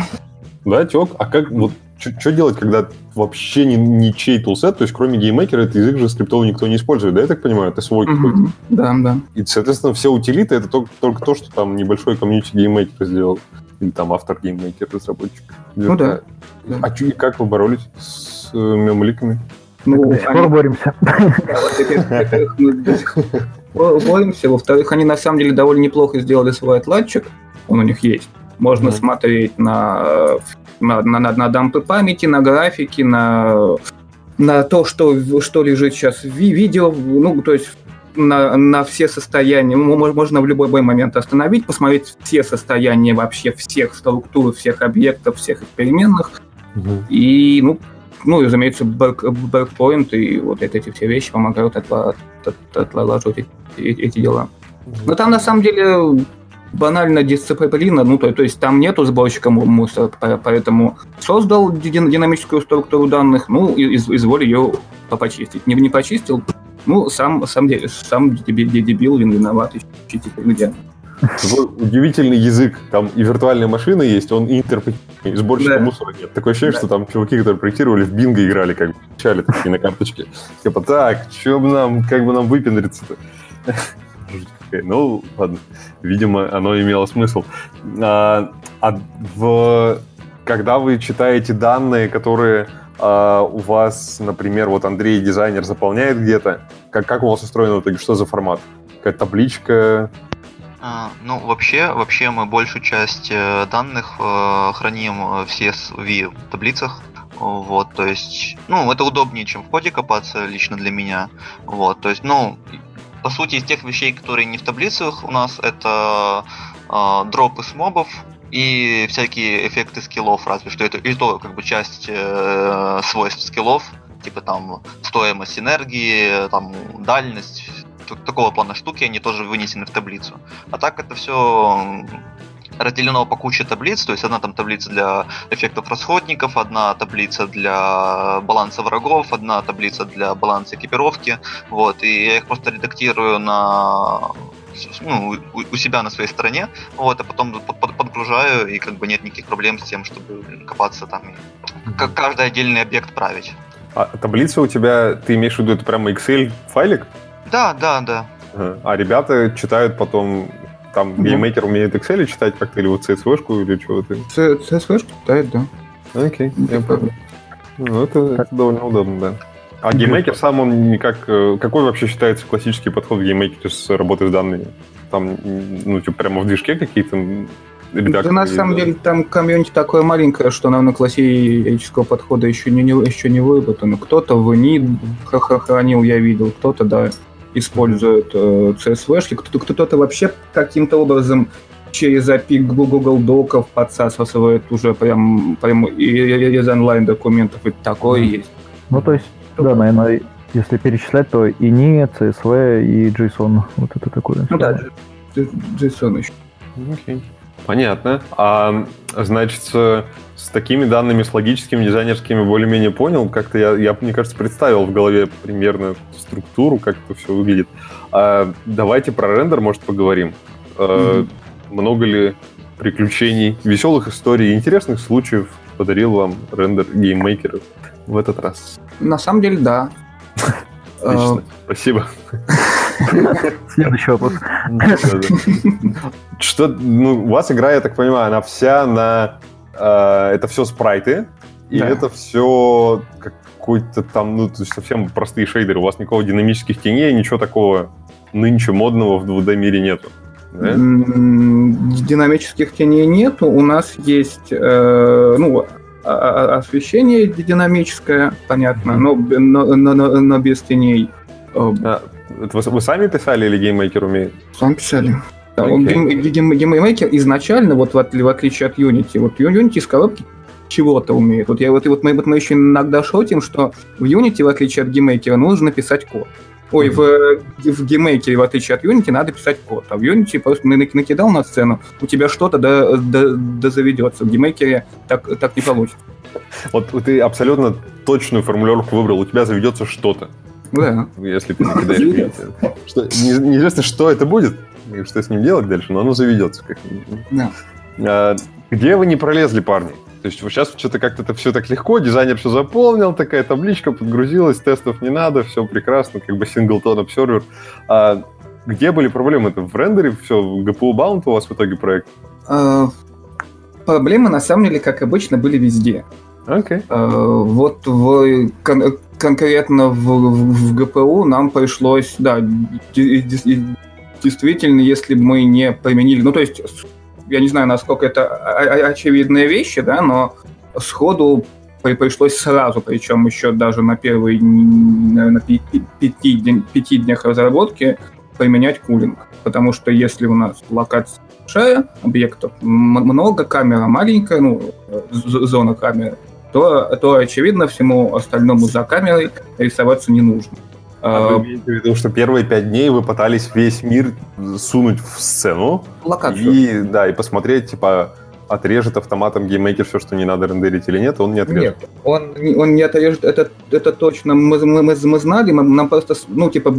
Да, тек? А как, вот, что делать, когда вообще не, не чей toolset, то есть кроме GameMaker а этот язык же скриптовый никто не использует, да, я так понимаю? Это свой mm-hmm. какой-то. Да, да. И, соответственно, все утилиты это только, только то, что там небольшой комьюнити GameMaker сделал или там автор GameMaker, разработчик. Ну да. А чё, и как вы боролись с э, memleak ами? Ну, до сих пор боремся. Боремся. Во-вторых, они на самом деле довольно неплохо сделали свой отладчик. Он у них есть. Можно смотреть на, на, на, на дампы памяти, на графики, на, на то, что, что лежит сейчас в видео. Ну, то есть на, на все состояния, можно в любой момент остановить, посмотреть все состояния вообще всех структур, всех объектов, всех переменных. Угу. И, ну, ну, разумеется, бэкпоинт и вот эти все вещи помогают отложить эти, эти дела. Но там, на самом деле, банально дисциплина, ну, то, то есть там нету сборщика мусора, поэтому создал динамическую структуру данных, ну, и изволь ее почистить. Не, не почистил, ну, сам, сам, сам дебил, виноват, ищите где. Такой удивительный язык. Там и виртуальная машина есть, он и интерпретируемый, и сборщика да. мусора нет. Такое ощущение, да. что там чуваки, которые проектировали, в бинго играли, как бы, чали такие на карточке. Типа, так, что бы нам, как бы нам выпендриться-то? Ну, ладно. Видимо, оно имело смысл. А, а в... когда вы читаете данные, которые а у вас, например, вот Андрей, дизайнер, заполняет где-то, как, как у вас устроено в итоге, что за формат? Какая табличка? А, ну, вообще, вообще мы большую часть э, данных э, храним в CSV таблицах. Вот, то есть, ну, это удобнее, чем в коде копаться лично для меня. Вот, то есть, ну, по сути, из тех вещей, которые не в таблицах, у нас это э, дропы с мобов, и всякие эффекты скиллов, разве что это и то как бы часть э, свойств скиллов, типа там стоимость энергии, там дальность, такого плана штуки, они тоже вынесены в таблицу. А так это все разделено по куче таблиц, то есть одна там таблица для эффектов расходников, одна таблица для баланса врагов, одна таблица для баланса экипировки, вот, и я их просто редактирую на ну, у, у себя на своей стороне, вот, а потом под, под, подгружаю, и как бы нет никаких проблем с тем, чтобы копаться там, и как каждый отдельный объект править. А таблица у тебя, ты имеешь в виду, это прямо Excel файлик? Да, да, да. А ребята читают потом там Мгм. GameMaker умеет Excel читать как-то, или вот CSV-шку, или чего-то. CSV читает, да. Окей, я понял. Ну, это, это довольно удобно, да. А GameMaker сам, он никак... э, Какой вообще считается классический подход в с работой с данными? Там, ну, типа, прямо в движке какие-то редакторы? Да, на самом деле там комьюнити такое маленькое, что, наверное, классического подхода еще не, еще не выработано. Кто-то в х- хранил, я видел, кто-то, да, использует э, CSV-шки, кто-то, кто-то вообще каким-то образом через API Google Доков подсасывает уже прям, прям из онлайн-документов, и такое есть. Ну, то есть, да, наверное, если перечислять, то INI, CSV и JSON. Вот это такое. Ну да, JSON еще. Окей. Понятно. А, значит, с, такими данными, с логическими, дизайнерскими более-менее понял. Как-то я, я, мне кажется, представил в голове примерно структуру, как это все выглядит. А, давайте про рендер, может, поговорим. А, Много ли приключений, веселых историй, интересных случаев подарил вам рендер гейммейкера в этот раз? На самом деле, да. (laughs) Отлично. Спасибо. (laughs) Следующий вопрос. (laughs) Что, ну, у вас игра, я так понимаю, она вся на... э, это все спрайты, и Да. это все какой-то там, ну, то есть совсем простые шейдеры. У вас никакого динамических теней, ничего такого нынче модного в 2D мире нету. Да? Динамических теней нету. У нас есть э, ну, освещение динамическое, понятно, но, но, но- но- без теней. А, вы, вы сами писали или гейммейкер умеет? Сам писали. Да, он гейм- Гейммейкер изначально, вот в, в отличие от Unity, вот Unity из коробки чего-то умеет. Вот, я, вот, и вот, мы, вот мы еще иногда шутим, что в Unity, в отличие от гейммейкера, нужно писать код. Ой, в, в гейммейкере, в отличие от Unity, надо писать код. А в Unity просто на- накидал на сцену, у тебя что-то да, да, да заведется. В гейммейкере так, так не получится. Вот ты абсолютно точную формулировку выбрал, у тебя заведется что-то, Да. если ты накидаешь. Что, не- неизвестно, что это будет, и что с ним делать дальше, но оно заведется как. Да. А, Где вы не пролезли, парни? То есть вот сейчас что-то как-то это все так легко, дизайнер все заполнил, такая табличка подгрузилась, тестов не надо, все прекрасно, как бы синглтон обсервер. А где были проблемы? Это в рендере все, в GPU bound у вас в итоге проект? Э, Проблемы, на самом деле, как обычно, были везде. Окей. Э, Вот в, кон- конкретно в, в- в ГПУ нам пришлось, да, де- де- действительно, если бы мы не применили, ну то есть, я не знаю, насколько это очевидные вещи, да, но сходу при- пришлось сразу, причем еще даже на первые, наверное, пяти, день- пяти днях разработки применять кулинг. Потому что если у нас локация большая, объектов много, камера маленькая, ну, зона камеры, то, то, очевидно, всему остальному за камерой рисоваться не нужно. А вы имеете в виду, что первые пять дней вы пытались весь мир сунуть в сцену локацию. и, да, и посмотреть, типа, отрежет автоматом гейммейкер все, что не надо рендерить или нет, он не отрежет. Нет, он, не- он не отрежет, это, это точно. Мы, мы, мы, мы знали, мы- нам просто, ну, типа,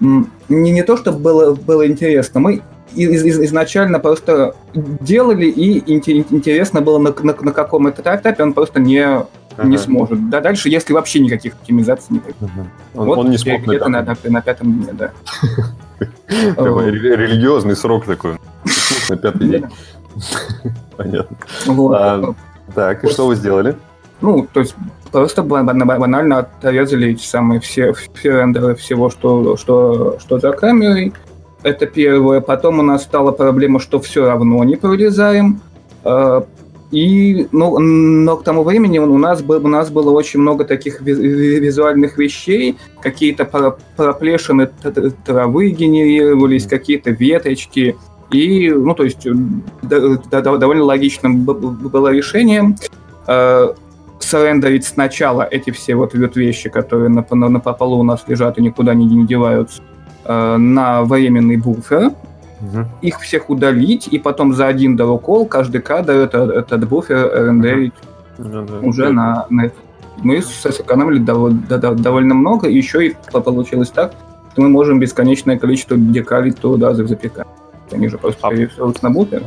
не, не то, чтобы было, было интересно, мы из- из- изначально просто делали, и инте- интересно было, на, на, на каком это этапе он просто не, не Ага. сможет. Да, дальше, если вообще никаких оптимизаций не будет. Мгм. Он, Вот он не смог где-то на, на- на пятом дне, да. (laughs) Религиозный срок такой. Не На пятый день. Понятно. А, Так, и что вы сделали? Ну, то есть просто бан- бан- банально отрезали эти самые все, все рендеры всего, что, что, что за камерой. Это первое. Потом у нас стала проблема, что все равно не прорезаем. И, ну, но к тому времени у нас, был, у нас было очень много таких ви- ви- визуальных вещей, какие-то про- проплешины травы генерировались, какие-то веточки. И, ну, то есть, довольно логичным было решение э, срендерить сначала эти все вот, вот вещи, которые на, на, на полу у нас лежат и никуда не, не деваются, э, на временный буфер, их всех удалить, и потом за один дорокол каждый кадр это, этот буфер рендерить Ну да. уже на, на мы сэкономили дов- до- до- довольно много, и еще и по- получилось так, что мы можем бесконечное количество декалей туда за- запекать. Они же просто А- переверстываются на буфер.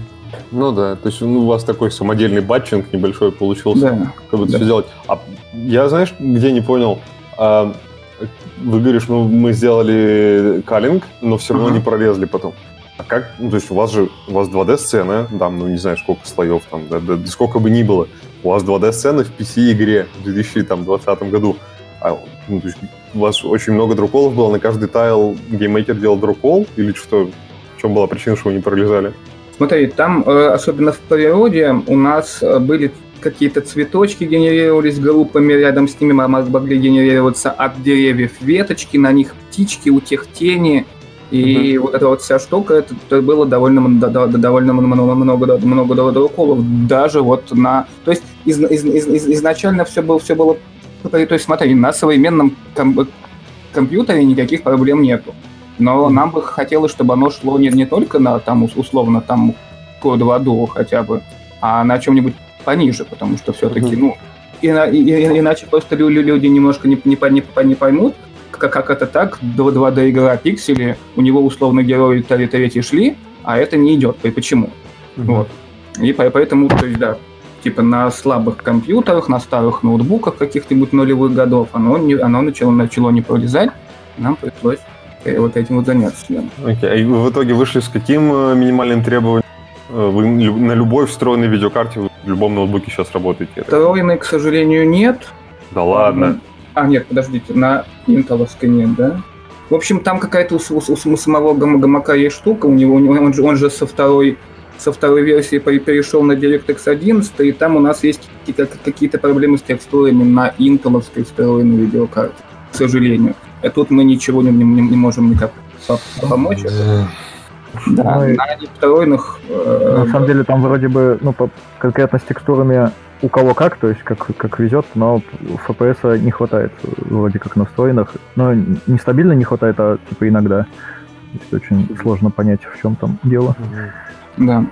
Ну да, то есть ну, у вас такой самодельный батчинг небольшой получился. Да. как бы это Да. все сделать. А я, знаешь, где не понял, А, вы говоришь, ну, мы сделали калинг, но все равно Ага. не пролезли потом. А как, ну, то есть у вас же, у вас 2D-сцена, там, ну, не знаю, сколько слоев там, да, да, да сколько бы ни было, у вас 2D-сцена в PC-игре в 2020 году, а, ну, то есть у вас очень много draw call'ов было, на каждый тайл гейммейкер делал draw call, или что, в чем была причина, что вы не пролезали? Смотри, там, э, особенно в природе, у нас э, были какие-то цветочки генерировались группами, рядом с ними мо- могли генерироваться от деревьев веточки, на них птички, у тех тени. И вот эта вот вся штука, это, это было довольно, довольно много, много, да- много draw call'ов, даже вот на... То есть из- из- из- из- изначально все было, все было... То есть смотри, на современном ком- компьютере никаких проблем нету. Но нам бы хотелось, чтобы оно шло не, не только на там ус- условно там код в аду хотя бы, а на чем-нибудь пониже, потому что все-таки, ну, ина- и- и- иначе просто лю- лю- люди немножко не, не, не, не поймут, как, как это так, 2D игра пиксели, у него условно герои тре- третьи шли, а это не идет. И почему? Вот. И по- поэтому, то есть, да, типа на слабых компьютерах, на старых ноутбуках каких-нибудь нулевых годов оно, не, оно начало, начало не пролезать, нам пришлось э, вот этим вот заняться. Окей, а вы в итоге вышли с каким э, минимальным требованием? Э, Вы на любой встроенной видеокарте в любом ноутбуке сейчас работаете? Встроенной, к сожалению, нет. Да ладно. А, нет, подождите, на интеловской нет, да? В общем, там какая-то у, у у самого гам- гамака есть штука, у него, он, же, он же со второй со второй версии пере- перешел на DirectX 11, и там у нас есть какие- какие-то проблемы с текстурами на интеловской встроенной видеокарте, к сожалению. И тут мы ничего не, не- не можем никак по- помочь. Да, Ну на невстроенных... э, На самом деле там вроде бы, ну, по- конкретно с текстурами у кого как, то есть как, как везет, но FPS не хватает вроде как на встроенных. Но нестабильно не хватает, а типа иногда. То есть очень сложно понять, в чем там дело. Да.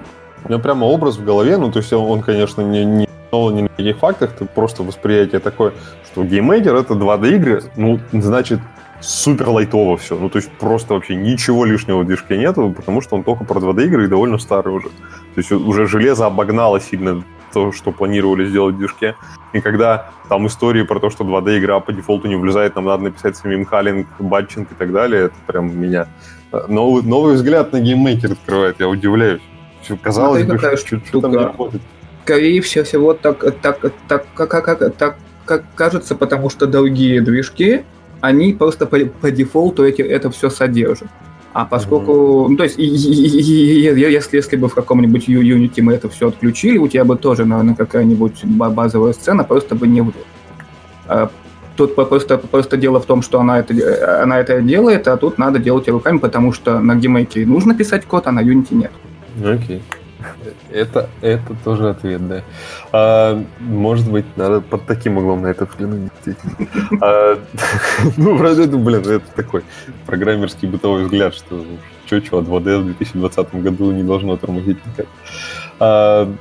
У меня прямо образ в голове, ну, то есть он, он, конечно, не, не основан ни на каких фактах, это просто восприятие такое, что гейммейкер это 2D игры, ну, значит, супер light'ово все. Ну, то есть просто вообще ничего лишнего в движке нету, потому что он только про 2D игры и довольно старый уже. То есть уже железо обогнало сильно то, что планировали сделать в движке. И когда там истории про то, что 2D игра по дефолту не влезает, нам надо написать самим culling, batching и так далее, это прям меня э, новый, новый взгляд на гейммейкер открывает, я удивляюсь. Всё, Казалось бы, что, что там не штука. работает. скорее всего, так, так, так, как, как, как, так, как кажется, потому что другие движки, они просто по, по дефолту эти, это все содержат. А поскольку, ну, то есть, и- и- и- и- и- если, если бы в каком-нибудь Unity мы это все отключили, у тебя бы тоже, наверное, какая-нибудь ба- базовая сцена просто бы не влезла. А Тут просто, просто дело в том, что она это, она это делает, а тут надо делать руками, потому что на геймейке нужно писать код, а на Unity нет. Окей. Это, это тоже ответ, да. А, может быть, надо под таким углом на это взглянуть, действительно. А, (laughs) ну, правда, это, блин, это такой программерский бытовой взгляд, что чё-чё, 2D в 2020 году не должно тормозить никак. А,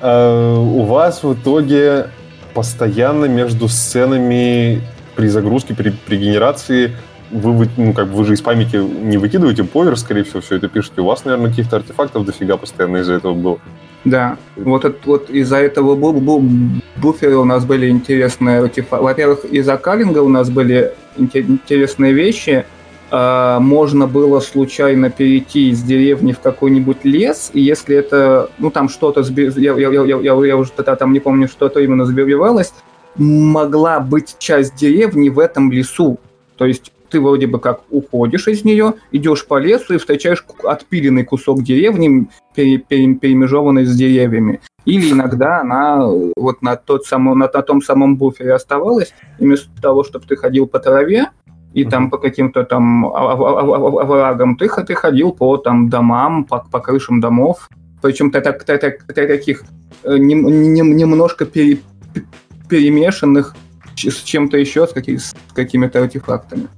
а, у вас в итоге постоянно между сценами при загрузке, при, при генерации вы, ну, как бы вы же из памяти не выкидываете повер, скорее всего, все это пишете. У вас, наверное, каких-то артефактов дофига постоянно из-за этого было. Да, вот, это, вот из-за этого бу- бу- буфера у нас были интересные артефакты. Во-первых, из-за каллинга у нас были инте- интересные вещи. А, можно было случайно перейти из деревни в какой-нибудь лес, и если это, ну там что-то, сби- я, я, я, я- я уже тогда там не помню, что-то именно сбивалось, могла быть часть деревни в этом лесу. То есть ты вроде бы как уходишь из нее, идешь по лесу и встречаешь отпиленный кусок деревни, пере- пере- перемежеванный с деревьями. Или иногда она э, вот на, тот самый, на, на том самом буфере оставалась, и вместо того, чтобы ты ходил по траве, и там по каким-то там ов- ов- ов- оврагам, ты, ты ходил по там домам, по, по крышам домов, причем ты, так, ты, так- ты таких э, нем- нем- немножко пере- перемешанных с чем-то еще, с, каки- с какими-то артефактами.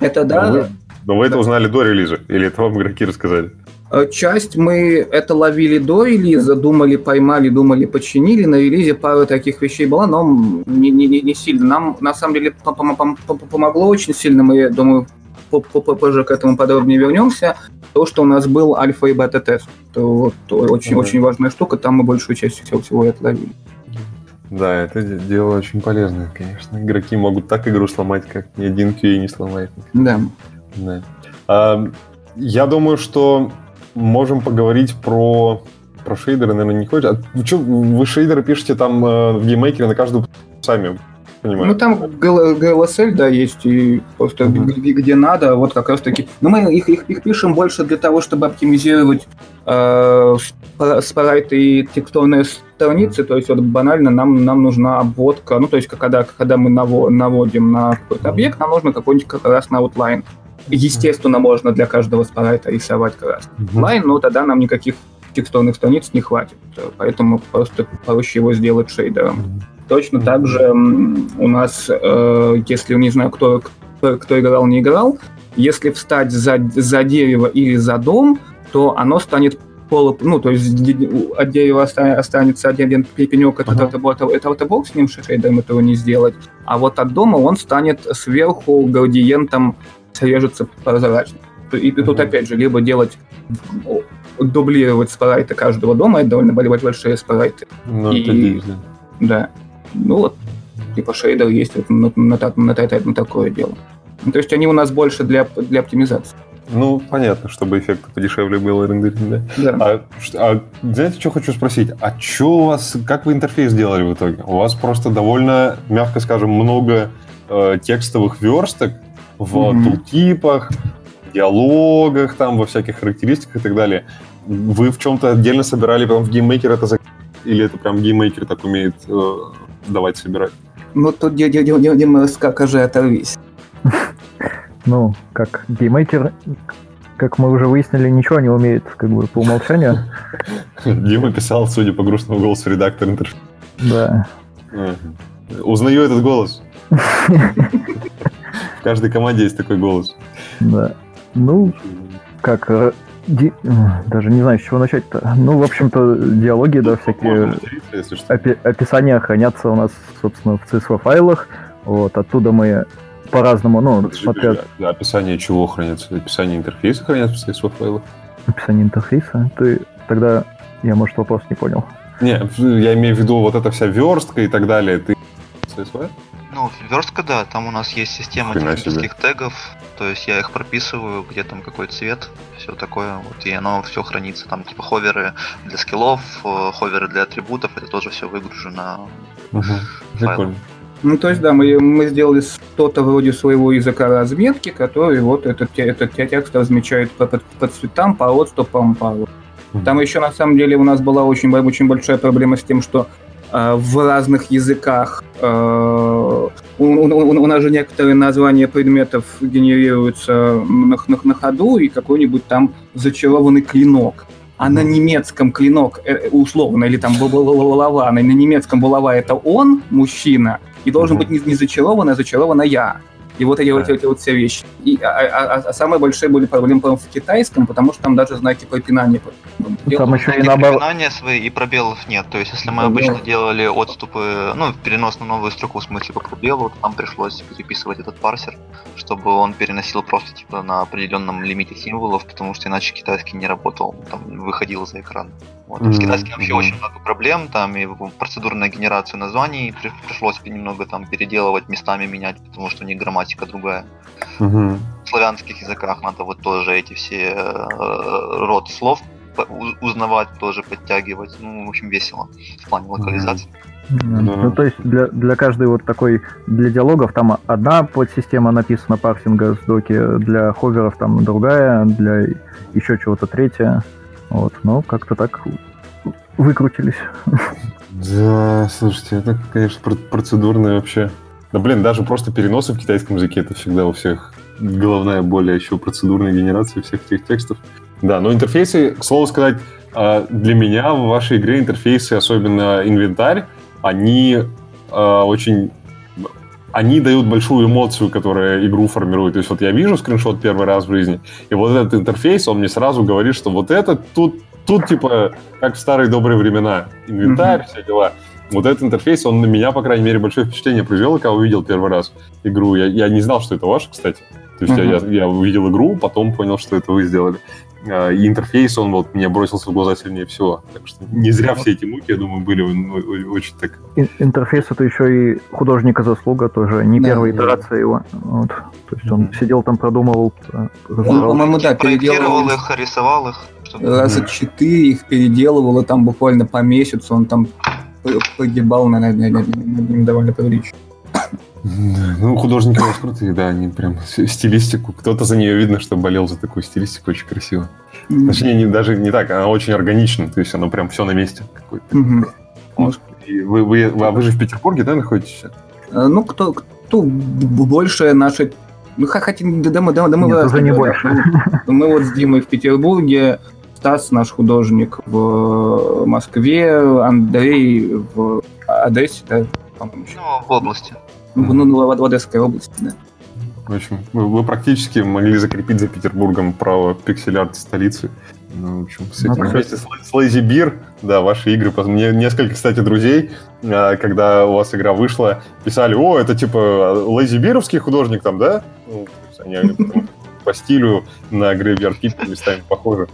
Это да, Ну, вы- Но вы это узнали до релиза? Или это вам игроки рассказали? Э, часть мы это ловили до релиза, думали, поймали, думали, починили. На релизе пару таких вещей была, но не, не, не сильно. Нам, на самом деле, помогло очень сильно. Мы, думаю, позже к этому подробнее вернемся. То, что у нас был альфа и бета-тест. Вот, очень, очень важная штука, там мы большую часть всего, всего отловили. Да, это дело очень полезное, конечно. Игроки могут так игру сломать, как ни один QA не сломает. Да. да. А, я думаю, что можем поговорить про, про шейдеры, наверное, не хочешь. А вы, что, вы шейдеры пишете там э, в геймейкере на каждую сами? Понимаю. Ну, там GLSL, да, есть, и просто uh-huh. где, где надо, вот как раз таки. Но мы их, их, их пишем больше для того, чтобы оптимизировать э, спрайты и текстурные страницы, то есть вот банально нам, нам нужна обводка, ну, то есть когда, когда мы наводим на какой-то объект, нам нужно какой-нибудь как раз на outline. Естественно, можно для каждого спрайта рисовать как раз outline, но тогда нам никаких текстурных страниц не хватит, поэтому просто проще его сделать шейдером. Точно так же у нас, э, если не знаю, кто, кто, кто играл, не играл, если встать за, за дерево или за дом, то оно станет полу, ну, то есть от дерева останется один пенек, это, ага. это, это, это, это бог с ним шейдером этого не сделать, а вот от дома он станет сверху градиентом срежется прозрачно. И, и тут опять же, либо делать дублировать спрайты каждого дома, это довольно большие спрайты. Ну, и, да. Ну вот, типа шейдер есть вот на, на, на, на, на такое дело. Ну, то есть они у нас больше для, для оптимизации. Ну, понятно, чтобы эффект подешевле был рендеринг, да? Да. А, а знаете, что хочу спросить? А что у вас, как вы интерфейс сделали в итоге? У вас просто довольно, мягко скажем, много э, текстовых версток в mm-hmm. тултипах, диалогах, там, во всяких характеристиках и так далее. Вы в чем-то отдельно собирали, потом в гейммейкер это за... Или это прям гейммейкер так умеет э, давать собирать? Ну, тут, Дима, скажи, оторвись. (laughs) Ну, как гейммейкер, как мы уже выяснили, ничего не умеет, как бы, по умолчанию. (laughs) Дима писал, судя по грустному голосу, редактор интерфейса. Да. Узнаю этот голос. (laughs) В каждой команде есть такой голос. Да. Ну, как, Ди... Даже не знаю, с чего начать-то. Ну, в общем-то, диалоги, да, всякие опи- описания хранятся у нас, собственно, в CSV-файлах. Вот, оттуда мы по-разному, ну, Подожди, смотря... Подожди, описание чего хранится? Описание интерфейса хранится в CSV-файлах? Описание интерфейса? Ты тогда... Я, может, вопрос не понял. Не, я имею в виду вот эта вся верстка и так далее. Ты CSV? Ну, верстка, да, там у нас есть система технических тегов, то есть я их прописываю, где там какой цвет, все такое, вот, и оно все хранится, там типа ховеры для скиллов, э, ховеры для атрибутов, это тоже все выгружено угу. Прикольно. Ну, то есть, да, мы, мы сделали что-то вроде своего языка разметки, который вот этот, этот текст размечает по, по, по цветам, по отступам, по... Там еще, на самом деле, у нас была очень, очень большая проблема с тем, что в разных языках. Э, у, нас же некоторые названия предметов генерируются на, на, на ходу, и какой-нибудь там зачарованный клинок. А на немецком клинок, э, условно, или там булава, на немецком булава это он, мужчина, и должен быть не, не зачарован, а зачарована я. И вот эти, да. вот, эти вот все вещи. И, а, а, а самые большие были проблемы в китайском, потому что там даже знаки препинания. Там еще и наоборот. Препинания свои и пробелов нет. То есть, если мы обычно делали отступы, ну, перенос на новую строку, в смысле по пробелу, то нам пришлось переписывать этот парсер, чтобы он переносил просто типа на определенном лимите символов, потому что иначе китайский не работал, там выходил за экран. Вот. Mm-hmm. С китайским вообще mm-hmm. очень много проблем, там и процедурная генерация названий пришлось немного там переделывать, местами менять, потому что не грамматика грамматика другая. Угу. В славянских языках надо вот тоже эти все э, род слов узнавать, тоже подтягивать. Ну, в общем, весело в плане локализации. Mm-hmm. Ну, то есть для, для каждой вот такой, для диалогов там одна подсистема написана парсинга с доки, для ховеров там другая, для еще чего-то третья. Вот, ну, как-то так выкрутились. Да, слушайте, это, конечно, процедурное вообще да, блин, даже просто переносы в китайском языке это всегда у всех головная боль, а еще процедурная генерация всех этих текстов. Да, но интерфейсы, к слову сказать, а, для меня в вашей игре интерфейсы, особенно инвентарь, они а, очень они дают большую эмоцию, которая игру формирует. То есть вот я вижу скриншот первый раз в жизни, и вот этот интерфейс, он мне сразу говорит, что вот это тут, тут типа как в старые добрые времена. Инвентарь, mm-hmm. все дела. Вот этот интерфейс, он на меня, по крайней мере, большое впечатление произвел, когда увидел первый раз игру. Я, я не знал, что это ваше, кстати. То есть uh-huh. я, я увидел игру, потом понял, что это вы сделали. А, и интерфейс, он вот мне бросился в глаза сильнее всего. Так что не зря все эти муки, я думаю, были очень так... Интерфейс это еще и художника заслуга тоже, не да, первая да. итерация его. Вот. То есть он mm-hmm. сидел там, продумывал. Э, он, по-моему, да, переделывал их, рисовал их. Раза четыре их переделывал, и там буквально по месяцу он там погибал на, на, на, на, на довольно прилично. Ну, художники у вас крутые, да, они прям (laughs) стилистику. Кто-то за нее видно, что болел за такую стилистику, очень красиво. Точнее, не, даже не так, она очень органична, то есть она прям все на месте какой-то. Вот. вы, вы, вы, а вы же в Петербурге, да, находитесь? Э, ну, кто, кто больше наши ну, хотя да, мы, да, да, мы, Нет, уже не больше. Мы вот с Димой в Петербурге, Стас наш художник в Москве, Андрей в Одессе, да, по-моему. Ну, в области. Ну, ну, в Одесской области, да. В общем, вы, вы практически могли закрепить за Петербургом право пиксель-арт столицы. Ну, в общем, с этим ну, вместе с, с Lazy Beer, да, ваши игры. Мне несколько, кстати, друзей, а, когда у вас игра вышла, писали, о, это типа Lazy Beer'овский художник там, да? Ну, они по стилю на Graveyard Keeper местами похожи.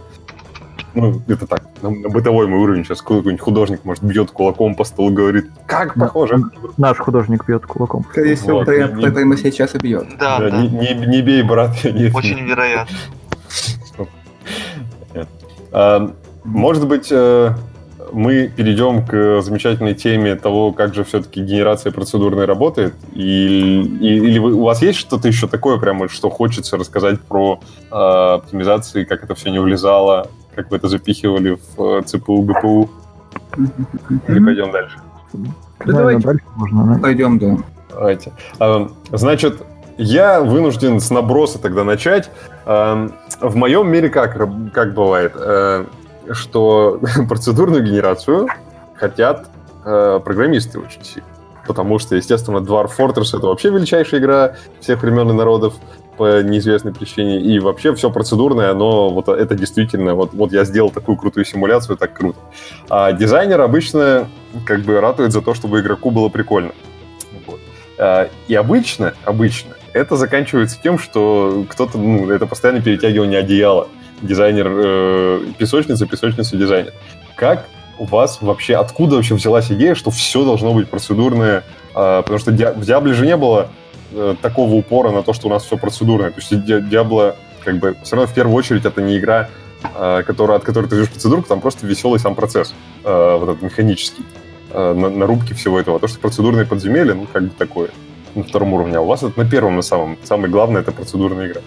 Ну, это так, на, на бытовой мой уровень. Сейчас какой-нибудь художник, может, бьет кулаком по столу, говорит, как похоже. Наш художник бьет кулаком. Скорее всего, вот, прямо сейчас и бьет. Да, да. Не, не, не бей, брат. Очень вероятно. (laughs) А, может быть, э, мы перейдем к замечательной теме того, как же все-таки генерация процедурной работает? И, и, или вы, у вас есть что-то еще такое, прямо, что хочется рассказать про э, оптимизации, как это все не влезало, как вы это запихивали в э, ЦПУ, ГПУ? Или пойдем дальше? Да давайте. Дальше можно, да? Пойдем, да. Давайте. А, значит, я вынужден с наброса тогда начать. А, в моем мире как, как бывает, э, что (laughs) процедурную генерацию хотят э, программисты очень сильно. Потому что, естественно, Dwarf Fortress — это вообще величайшая игра всех времен и народов по неизвестной причине. И вообще все процедурное, оно вот это действительно, вот, вот я сделал такую крутую симуляцию, так круто. А дизайнер обычно как бы ратует за то, чтобы игроку было прикольно. Вот. А, и обычно, обычно это заканчивается тем, что кто-то, ну, это постоянно перетягивание одеяла. Дизайнер э, песочница, песочница дизайнер. Как у вас вообще, откуда вообще взялась идея, что все должно быть процедурное? Э, потому что в Диабле же не было Э, такого упора на то, что у нас все процедурное. То есть Diablo, как бы, все равно в первую очередь это не игра, э, которая, от которой ты ждешь процедурку, там просто веселый сам процесс, э, вот этот механический, на, на рубке всего этого. А то, что процедурные подземелья, ну, как бы такое, на втором уровне. А у вас это на первом, на самом. Самое главное, это процедурная игра.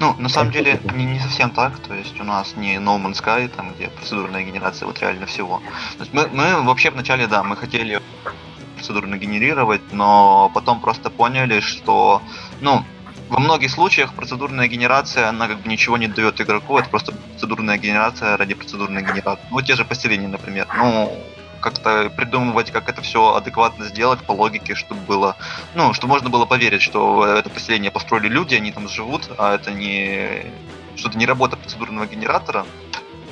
Ну, на самом деле, не, не совсем так. То есть у нас не No Man's Sky, там, где процедурная генерация вот реально всего. То есть мы, мы вообще вначале, да, мы хотели процедурно генерировать, но потом просто поняли, что, ну, во многих случаях процедурная генерация, она как бы ничего не дает игроку, это просто процедурная генерация ради процедурной генерации. Ну, те же поселения, например. Ну, как-то придумывать, как это все адекватно сделать по логике, чтобы было, ну, чтобы можно было поверить, что это поселение построили люди, они там живут, а это не что то не работа процедурного генератора,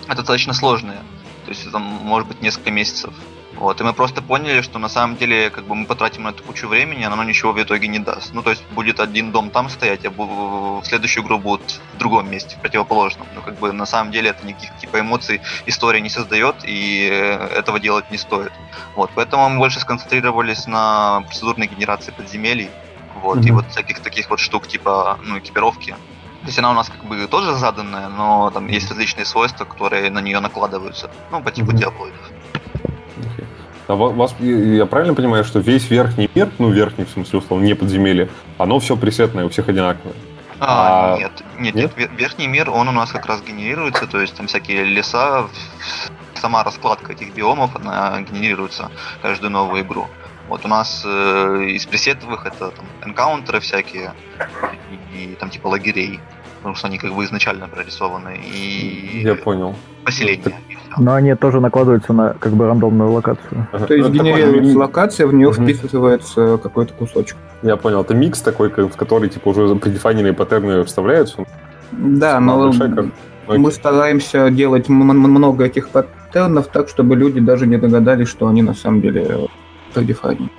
это достаточно сложное. То есть это может быть несколько месяцев вот, и мы просто поняли, что на самом деле как бы мы потратим на это кучу времени, а оно ничего в итоге не даст. Ну, то есть будет один дом там стоять, а в следующую игру будут в другом месте, в противоположном. Ну, как бы на самом деле это никаких типа эмоций история не создает, и этого делать не стоит. Вот, поэтому мы больше сконцентрировались на процедурной генерации подземелий, вот, mm-hmm. и вот всяких таких вот штук типа, ну, экипировки. То есть она у нас как бы тоже заданная, но там есть различные свойства, которые на нее накладываются. Ну, по типу mm-hmm. Diablo. А вас, я правильно понимаю, что весь верхний мир, ну, верхний, в смысле, условно, не подземелье, оно все пресетное, у всех одинаковое? А, а... Нет, нет, нет, нет, верхний мир, он у нас как раз генерируется, то есть там всякие леса, сама раскладка этих биомов, она генерируется каждую новую игру. Вот у нас э, из пресетовых это там энкаунтеры всякие и, и там типа лагерей, потому что они как бы изначально прорисованы и я понял поселения. Так, Но они тоже накладываются на как бы рандомную локацию. Ага. То есть такой генерируется ми- локация, в нее вписывается какой-то кусочек. Я понял, это микс такой, в который типа уже предефайненные паттерны вставляются. Да, но мы стараемся делать много этих паттернов так, чтобы люди даже не догадались, что они на самом деле предефайнены.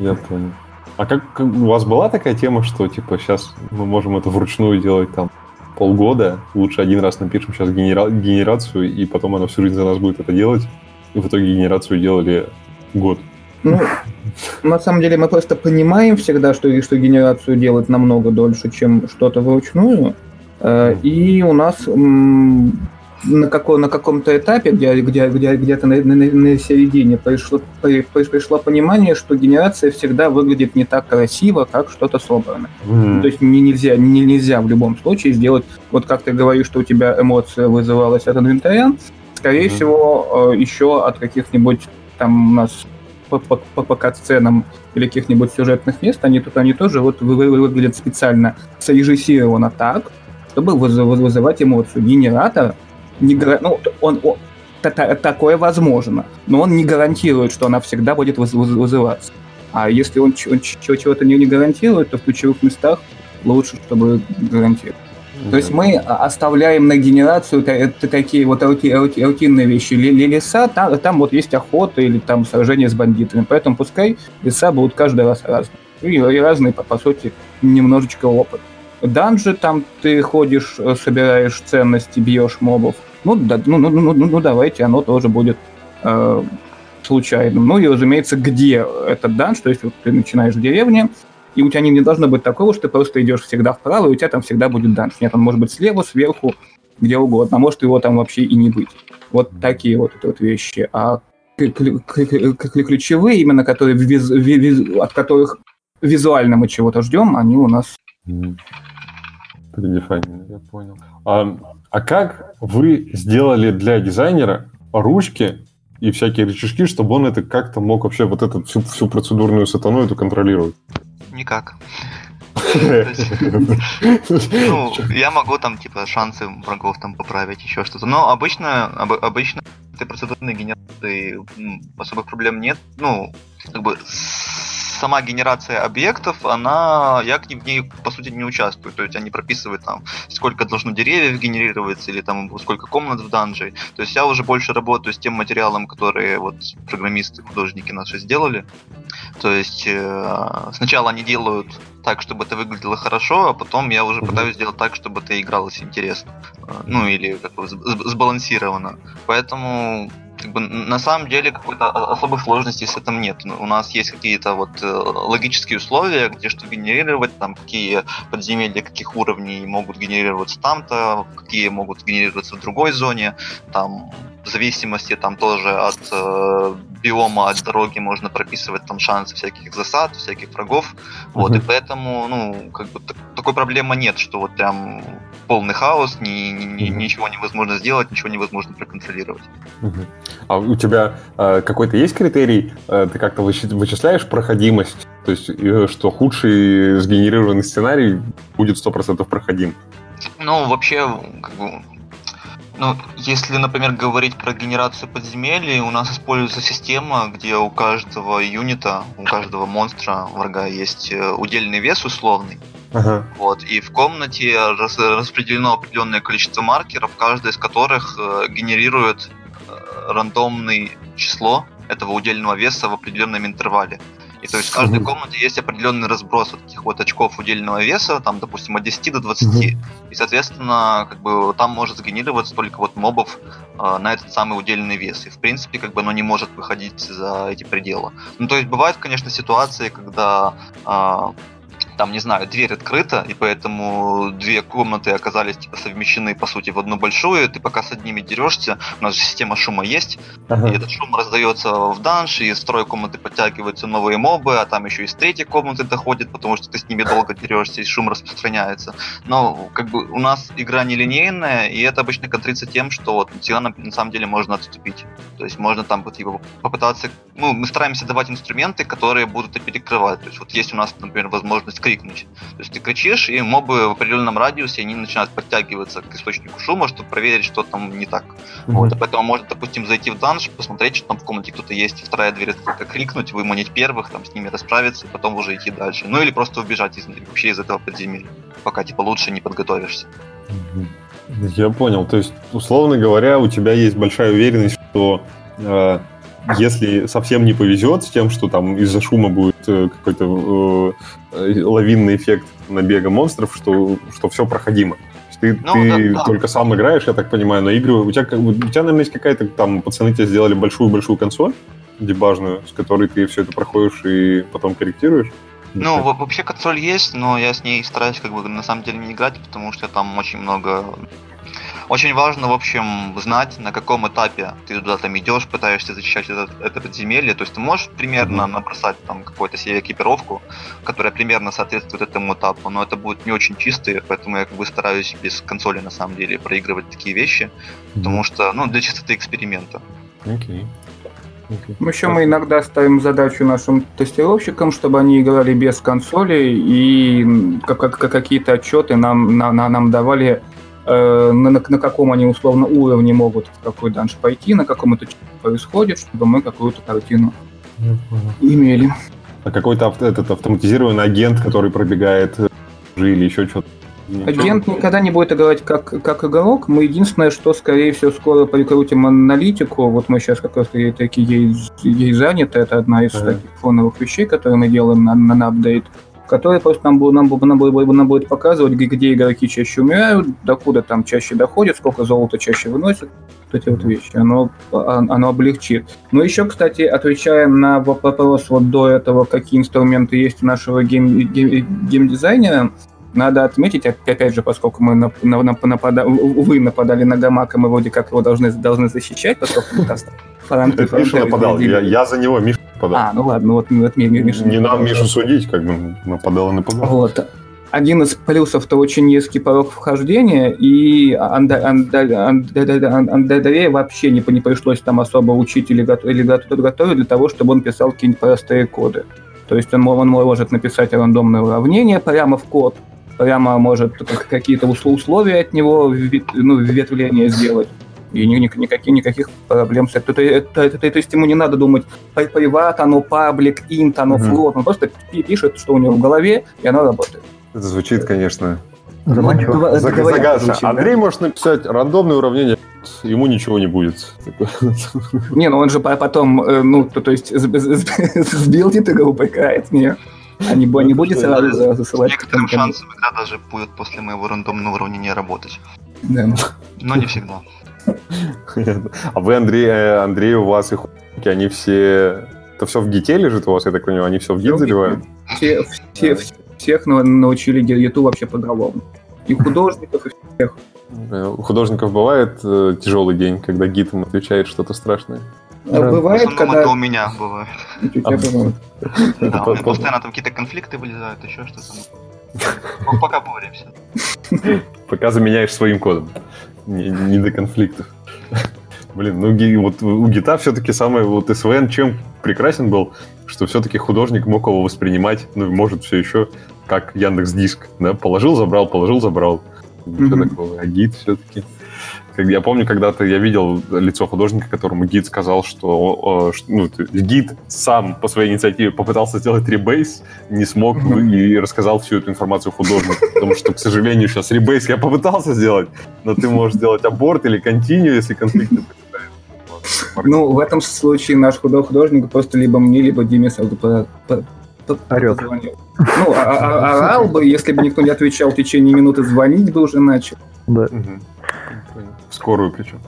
Я понял. А как- у вас была такая тема, что типа сейчас мы можем это вручную делать там полгода, лучше один раз напишем сейчас генера- генерацию, и потом она всю жизнь за нас будет это делать, и в итоге генерацию делали год. Ну, на самом деле мы просто понимаем всегда, что, что генерацию делать намного дольше, чем что-то вручную. Э, И у нас на, како- на каком-то этапе, где, где, где, где-то на, на- на середине, пришло, при- при- пришло понимание, что генерация всегда выглядит не так красиво, как что-то собранное. М. То есть не, нельзя, не, нельзя в любом случае сделать, вот как ты говоришь, что у тебя эмоция вызывалась от инвентаря, скорее Мгм. всего, э, еще от каких-нибудь там у нас по, по, по, по катсценам или каких-нибудь сюжетных мест, они тут они тоже вот вы- вы- выглядят специально срежиссировано так, чтобы выз- выз- вызывать эмоцию. Генератор не гра- ну, он, он- та- та- такое возможно, но он не гарантирует, что она всегда будет выз- выз- вызываться. А если он, он чего-то не, не гарантирует, то в ключевых местах лучше, чтобы гарантировать. То есть мы оставляем на генерацию та- такие вот рути- рути- рутинные вещи. Леса, там, там вот есть охота или там сражение с бандитами. Поэтому пускай леса будут каждый раз разные. И, и разные, по, по сути, немножечко опыт. Данжи, там ты ходишь, э, собираешь ценности, бьешь мобов. Ну, да, ну, ну, ну, ну, ну, давайте, оно тоже будет э, случайным. Ну и, разумеется, где этот данж, то есть вот ты начинаешь в деревне, и у тебя не, не должно быть такого, что ты просто идешь всегда вправо, и у тебя там всегда будет данж. Нет, он может быть слева, сверху, где угодно, а может его там вообще и не быть. Вот такие вот это вот вещи. А ключевые, именно которые виз- ви- виз- от которых визуально мы чего-то ждем, они у нас М. Предефайнено, я понял. А, а как вы сделали для дизайнера ручки и всякие рычажки, чтобы он это как-то мог вообще вот эту всю, всю процедурную сатану эту контролировать? Никак. (laughs) Ну, я могу там, типа, шансы врагов там поправить, еще что-то. Но обычно, об- обычно этой процедурной генерации особых проблем нет. Ну, как бы сама генерация объектов, она, я к ней, в ней, по сути, не участвую. То есть они прописывают там, сколько должно деревьев генерироваться, или там сколько комнат в данже. То есть я уже больше работаю с тем материалом, которые вот программисты, художники наши сделали. То есть э, сначала они делают так, чтобы это выглядело хорошо, а потом я уже пытаюсь сделать так, чтобы это игралось интересно. Э, Ну или как бы сб- сб- сбалансированно. Поэтому как бы, на самом деле какой-то особых сложностей с этим нет. У нас есть какие-то вот э, логические условия, где что генерировать, там какие подземелья каких уровней могут генерироваться там-то, какие могут генерироваться в другой зоне, там в зависимости там тоже от э, биома, от дороги можно прописывать там шансы всяких засад, всяких врагов. Вот, и поэтому, ну, как бы так- такой проблемы нет, что вот прям полный хаос, ни, ни- ни- Мгм. ничего невозможно сделать, ничего невозможно проконтролировать. Мгм. А у тебя э, какой-то есть критерий? Э, ты как-то вычи- вычисляешь проходимость? То есть, э, что худший сгенерированный сценарий будет 100% проходим? Ну, вообще, как бы, ну, если, например, говорить про генерацию подземелий, у нас используется система, где у каждого юнита, у каждого монстра врага есть э, удельный вес условный. Ага. Вот, и в комнате рас- распределено определенное количество маркеров, каждый из которых э, генерирует э, рандомное число этого удельного веса в определенном интервале. И то есть в каждой комнате есть определенный разброс вот этих вот очков удельного веса, там, допустим, от 10 до 20. Мгм. И, соответственно, как бы там может сгенерироваться только вот мобов э, на этот самый удельный вес. И, в принципе, как бы оно не может выходить за эти пределы. Ну, то есть бывают, конечно, ситуации, когда а, там, не знаю, дверь открыта, и поэтому две комнаты оказались типа совмещены, по сути, в одну большую. Ты пока с одними дерешься, у нас же система шума есть, и Ага. этот шум раздается в данж, и из второй комнаты подтягиваются новые мобы, а там еще из третьей комнаты доходит, потому что ты с ними долго дерешься, и шум распространяется. Но как бы у нас игра нелинейная, и это обычно контрится тем, что вот тебя на, на самом деле можно отступить. То есть можно там вот, типа, попытаться... Ну, мы стараемся давать инструменты, которые будут это перекрывать. То есть вот есть у нас, например, возможность крикнуть. То есть ты кричишь, и мобы в определенном радиусе, они начинают подтягиваться к источнику шума, чтобы проверить, что там не так. Mm-hmm. Вот, поэтому можно, допустим, зайти в данж, посмотреть, что там в комнате кто-то есть, вторая дверь открыта, крикнуть, выманить первых, там с ними расправиться, и потом уже идти дальше. Ну или просто убежать из, вообще из этого подземелья, пока типа лучше не подготовишься. Я понял. То есть, условно говоря, у тебя есть большая уверенность, что э, если совсем не повезет с тем, что там из-за шума будет какой-то э, лавинный эффект набега монстров, что, что все проходимо. Ты, ну, ты да, только да. сам играешь, я так понимаю, но игры... У тебя, у тебя, наверное, есть какая-то там... Пацаны тебе сделали большую-большую консоль дебажную, с которой ты все это проходишь и потом корректируешь? Ну, вообще консоль есть, но я с ней стараюсь как бы на самом деле не играть, потому что там очень много очень важно, в общем, знать, на каком этапе ты туда там идешь, пытаешься защищать это, это подземелье. То есть ты можешь примерно набросать там какую-то себе экипировку, которая примерно соответствует этому этапу, но это будет не очень чистые, поэтому я как бы стараюсь без консоли на самом деле проигрывать такие вещи, потому что, ну, для чистоты эксперимента. Окей. Okay. Okay. Еще мы иногда ставим задачу нашим тестировщикам, чтобы они играли без консоли и как, как, какие-то отчеты нам, на, нам давали на, на, на каком они условно уровне могут в какой данж пойти, на каком это происходит, чтобы мы какую-то картину имели. А какой-то этот автоматизированный агент, который пробегает э, или еще что-то? Агент никогда не будет играть как, как игрок. Мы единственное, что, скорее всего, скоро прикрутим аналитику. Вот мы сейчас как раз таки ей, ей заняты. Это одна из ага. таких фоновых вещей, которые мы делаем на, на, на апдейт который просто нам, нам, нам, нам, нам будет показывать, где игроки чаще умирают, докуда там чаще доходят, сколько золота чаще выносят. Вот эти вот вещи. Оно, а, оно облегчит. Но еще, кстати, отвечая на вопрос вот до этого, какие инструменты есть у нашего гейм, гейм, геймдизайнера, надо отметить, опять же, поскольку мы нап, нап, напада, вы нападали на Гамака, мы вроде как его должны, должны защищать, поскольку (laughs) фронты, Это Миша нападал, я, я за него, Миша нападал. А, ну ладно, вот, вот Миша... Не нам Мишу судить, как бы нападал и нападал. Вот. Один из плюсов это очень низкий порог вхождения, и Андрея вообще не, не пришлось там особо учить или, или готовить для того, чтобы он писал какие-нибудь простые коды. То есть он, он может написать рандомное уравнение прямо в код, прямо может какие-то условия от него ну, ветвления сделать. И никаких, никаких проблем с этим. Это, это, это, то есть ему не надо думать, приват, оно паблик, инт, оно флот. Он просто пишет, что у него в голове, и оно работает. Это звучит, конечно, Заманчиво. Загадочно. Андрей может написать рандомное уравнение, ему ничего не будет. Не, ну он же потом, э, ну, то, то есть сбилдит игру, поиграет в нее. А не, не будет сразу засылать. С некоторым шансом игра даже будет после моего рандомного уравнения работать. Да. Но не всегда. (laughs) А вы, Андрей, Андрей, у вас их они все... Это все в гите лежит у вас, я так понимаю, они все в гит заливают? Все, все, всех научили гиту вообще поголовно. И (laughs) художников, и всех. У художников бывает э, тяжелый день, когда гид им отвечает что-то страшное? Ну, бывает, когда... это у меня бывает. Бывает. (laughs) Да, у меня постоянно там какие-то конфликты вылезают, еще что-то. Ну, пока боремся. Пока заменяешь своим кодом. Не, не до конфликтов. Блин, ну вот у гита все-таки самое, вот СВН чем прекрасен был, что все-таки художник мог его воспринимать, ну, может, все еще как Яндекс Диск, да, положил, забрал, положил, забрал. Mm-hmm. Все такое, а гид все-таки я помню, когда-то я видел лицо художника, которому гид сказал, что ну, гид сам по своей инициативе попытался сделать ребейс, не смог mm-hmm. и рассказал всю эту информацию художнику. Потому что, к сожалению, сейчас ребейс я попытался сделать, но ты можешь сделать аборт или континью, если конфликты ну, в этом случае наш художник просто либо мне, либо Диме сразу Орет. Ну, а, а, орал бы, если бы никто не отвечал в течение минуты, звонить бы уже начал. Да. В скорую причем.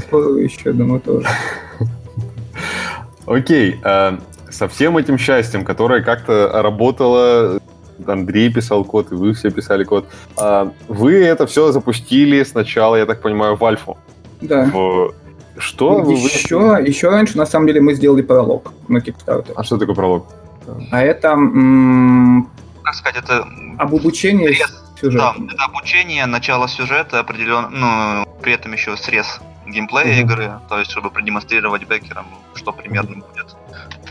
скорую еще, думаю, тоже. Окей. Э, со всем этим счастьем, которое как-то работало, Андрей писал код, и вы все писали код. Э, вы это все запустили сначала, я так понимаю, в альфу. Да. Что вы... Еще, еще раньше, на самом деле, мы сделали пролог на Kickstarter. А что такое пролог? А это... Как сказать, это... Об обучении сюжета. Да, это обучение, начало сюжета, определен, ну, при этом еще срез геймплея mm-hmm. игры, то есть чтобы продемонстрировать бекерам, что примерно будет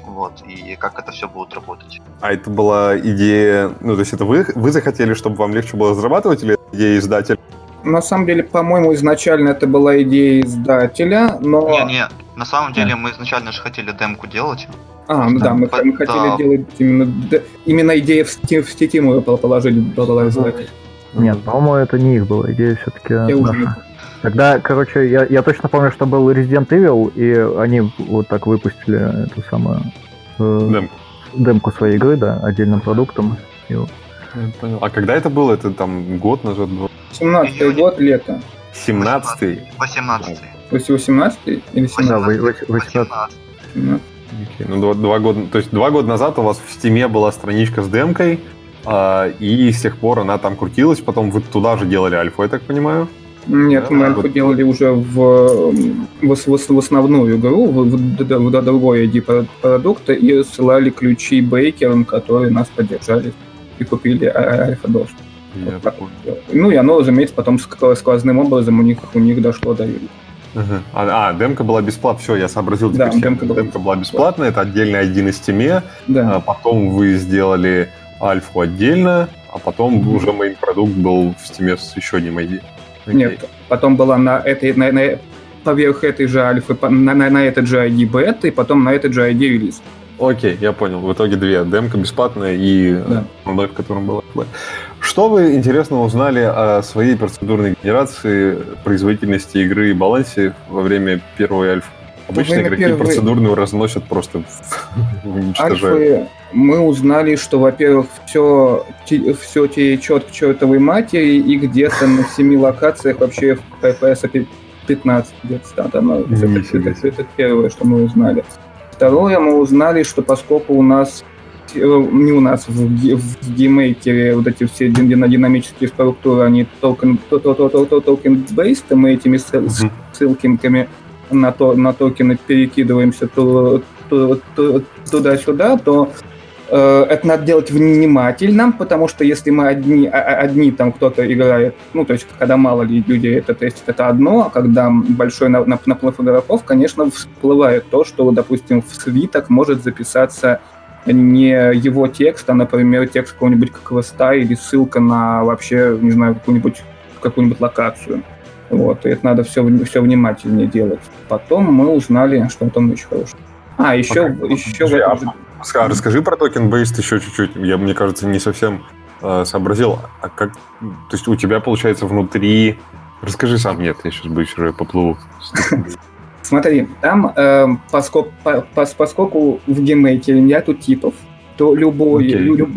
вот, и как это все будет работать. А это была идея, ну, то есть это вы, вы захотели, чтобы вам легче было разрабатывать, или идея издателя? На самом деле, по-моему, изначально это была идея издателя, но... Не, не, на самом деле мы изначально же хотели демку делать. А, ну да, мы, Да. мы хотели делать именно... Именно идея в, в сети мы положили, издатель. Нет, по-моему, это не их была идея все-таки Я уже наша. Тогда, короче, я, я точно помню, что был Resident Evil, и они вот так выпустили эту самую э, Демку. демку своей игры, да, отдельным продуктом. И вот. Я понял. А когда это было? Это там год назад был? 17 Июня. год, лето. 17-й? 18 18 или 17? Да, вы- вы- 18. 17. Окей, Ну, два, два года, то есть два года назад у вас в стиме была страничка с демкой, а, и с тех пор она там крутилась, потом вы туда же делали альфу, я так понимаю? Нет, Да, мы вот. альфу делали уже в, в, в в основную игру, в, в, д- в другой ID про- продукта, и ссылали ключи бейкерам, которые нас поддержали и купили а- Вот так понял. вот. Ну и оно, разумеется, потом ск- сквозным образом у них, у них дошло до Ага. А, а, демка была бесплатная, все, я сообразил. Да, теперь, демка была демка была бесплатная, это отдельный ID на Steam е, Да. а потом вы сделали альфу отдельно, а потом Мгм. уже main продукт был в Steam е с еще одним ID. Окей. Нет, потом была на этой, на, на- поверх этой же альфы, на, на, на этот же ID бета, и потом на этот же ID релиз. Окей, я понял. В итоге две. Демка бесплатная и Да. в котором была. Что вы интересно узнали о своей процедурной генерации, производительности игры и балансе во время первой альфы? Обычно игроки первой- процедурную разносят просто (laughs) уничтожают. Мы узнали, что, во-первых, все, все течет к чертовой матери, и где-то на семи локациях вообще в FPS 15 где-то стат. Оно- это, Нифига это- это первое, что мы узнали. Второе, мы узнали, что поскольку у нас не у нас, в, в GameMaker е вот эти все дин- дин- динамические структуры, они токен, то- то- то- то- то- token-based, и мы этими ссылками на, то, на токены перекидываемся туда-сюда, то э, это надо делать внимательно, потому что если мы одни, а- а- одни там кто-то играет, ну, то есть, когда мало ли людей это тестит, это одно, а когда большой на- на- наплыв игроков, конечно, всплывает то, что, допустим, в свиток может записаться не его текст, а, например, текст какого-нибудь квеста или ссылка на вообще, не знаю, какую-нибудь какую-нибудь локацию. Вот, и это надо все, все внимательнее делать. Потом мы узнали, что там еще хорошего. А, еще, Пока- еще Подожди, этом а Расскажи про токен based еще чуть-чуть. Я, мне кажется, не совсем э, сообразил. А как, то есть у тебя получается внутри... Расскажи сам, нет, я сейчас быстро поплыву. Смотри, там, эм, поскольку, по- пос- поскольку в GameMaker е нету типов, то любой, Окей.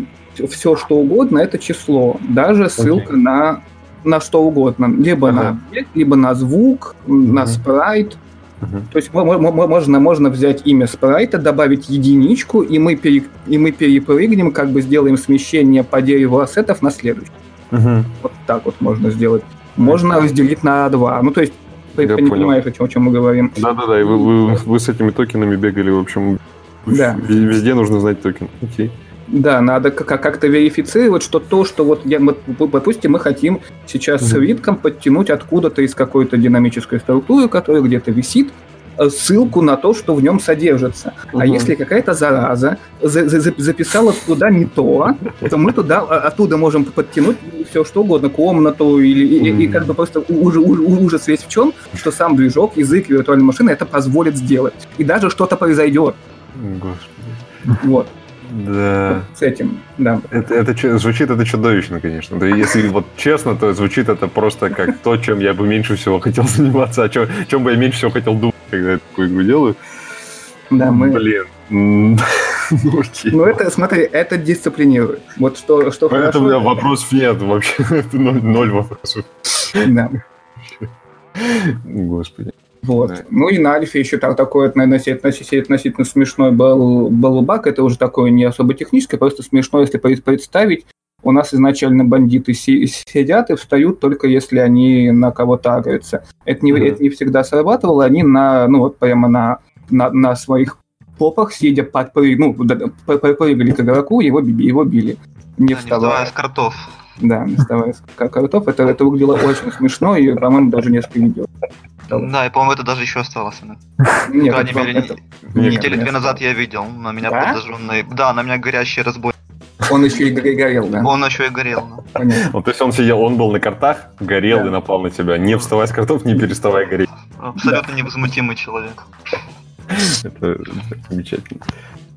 все что угодно это число, даже ссылка на на что угодно, либо Ага. на объект, либо на звук, на Мгм. спрайт. Мгм. То есть мо- можно, можно взять имя спрайта, добавить единичку, и мы, пере- и мы перепрыгнем, как бы сделаем смещение по дереву ассетов на следующий. Мгм. Вот так вот можно сделать. Можно разделить на два. Ну, то есть, Я не понял. понимаешь, о чем, о чем мы говорим. Да-да-да, и вы, вы- вы с этими токенами бегали, в общем, Да. везде нужно знать токен. Окей. Да, надо как- как-то верифицировать, что то, что вот, я, вот, допустим, мы хотим сейчас с свитком подтянуть откуда-то из какой-то динамической структуры, которая где-то висит, ссылку на то, что в нем содержится. А Мгм. если какая-то зараза за- за- за- записала туда не то, то мы туда а, оттуда можем подтянуть все что угодно, комнату или и, и- как бы просто у- уже- уже- ужас весь в чем, что сам движок, язык виртуальной машины это позволит сделать. И даже что-то произойдет. Господи. Вот Да. с этим, да. Это, это звучит это чудовищно, конечно. Да если вот честно, то звучит это просто как то, чем я бы меньше всего хотел (laughs) заниматься, о чем, чем бы я меньше всего хотел думать, когда я такую игру делаю. Да, мы... Блин. (laughs) Ну. Ну, это, смотри, это дисциплинирует. Вот что, что Это у хорошо. меня вопросов нет вообще. (laughs) Это ноль, ноль вопросов. Да. Господи. Вот. Да. Ну и на Альфе еще так, такой относительно, относительно, смешной был, был баг. Это уже такое не особо техническое, просто смешно, если пред- представить. У нас изначально бандиты си- сидят и встают только если они на кого-то агрятся. Это не, Мгм. это не всегда срабатывало. Они на, ну вот прямо на, на, на своих попах, сидя, подпрыг, ну, прыгали к игроку, его, его били. Не Да, не вставая. вставая с картов. Да, доставая к- картов. Это, это выглядело очень смешно, и, по-моему, даже несколько видео. Да, и, по-моему, это даже еще осталось. Нет, крайней это- мере, это- не- недели две назад я видел. На меня Да? подожженный... Да, на меня горящий разбой. Он еще и горе- горел, да. Он еще и горел. Вот, то есть он сидел, он был на картах, горел и напал на тебя, не вставая с картов, не переставая гореть. Абсолютно невозмутимый человек. Это, это замечательно.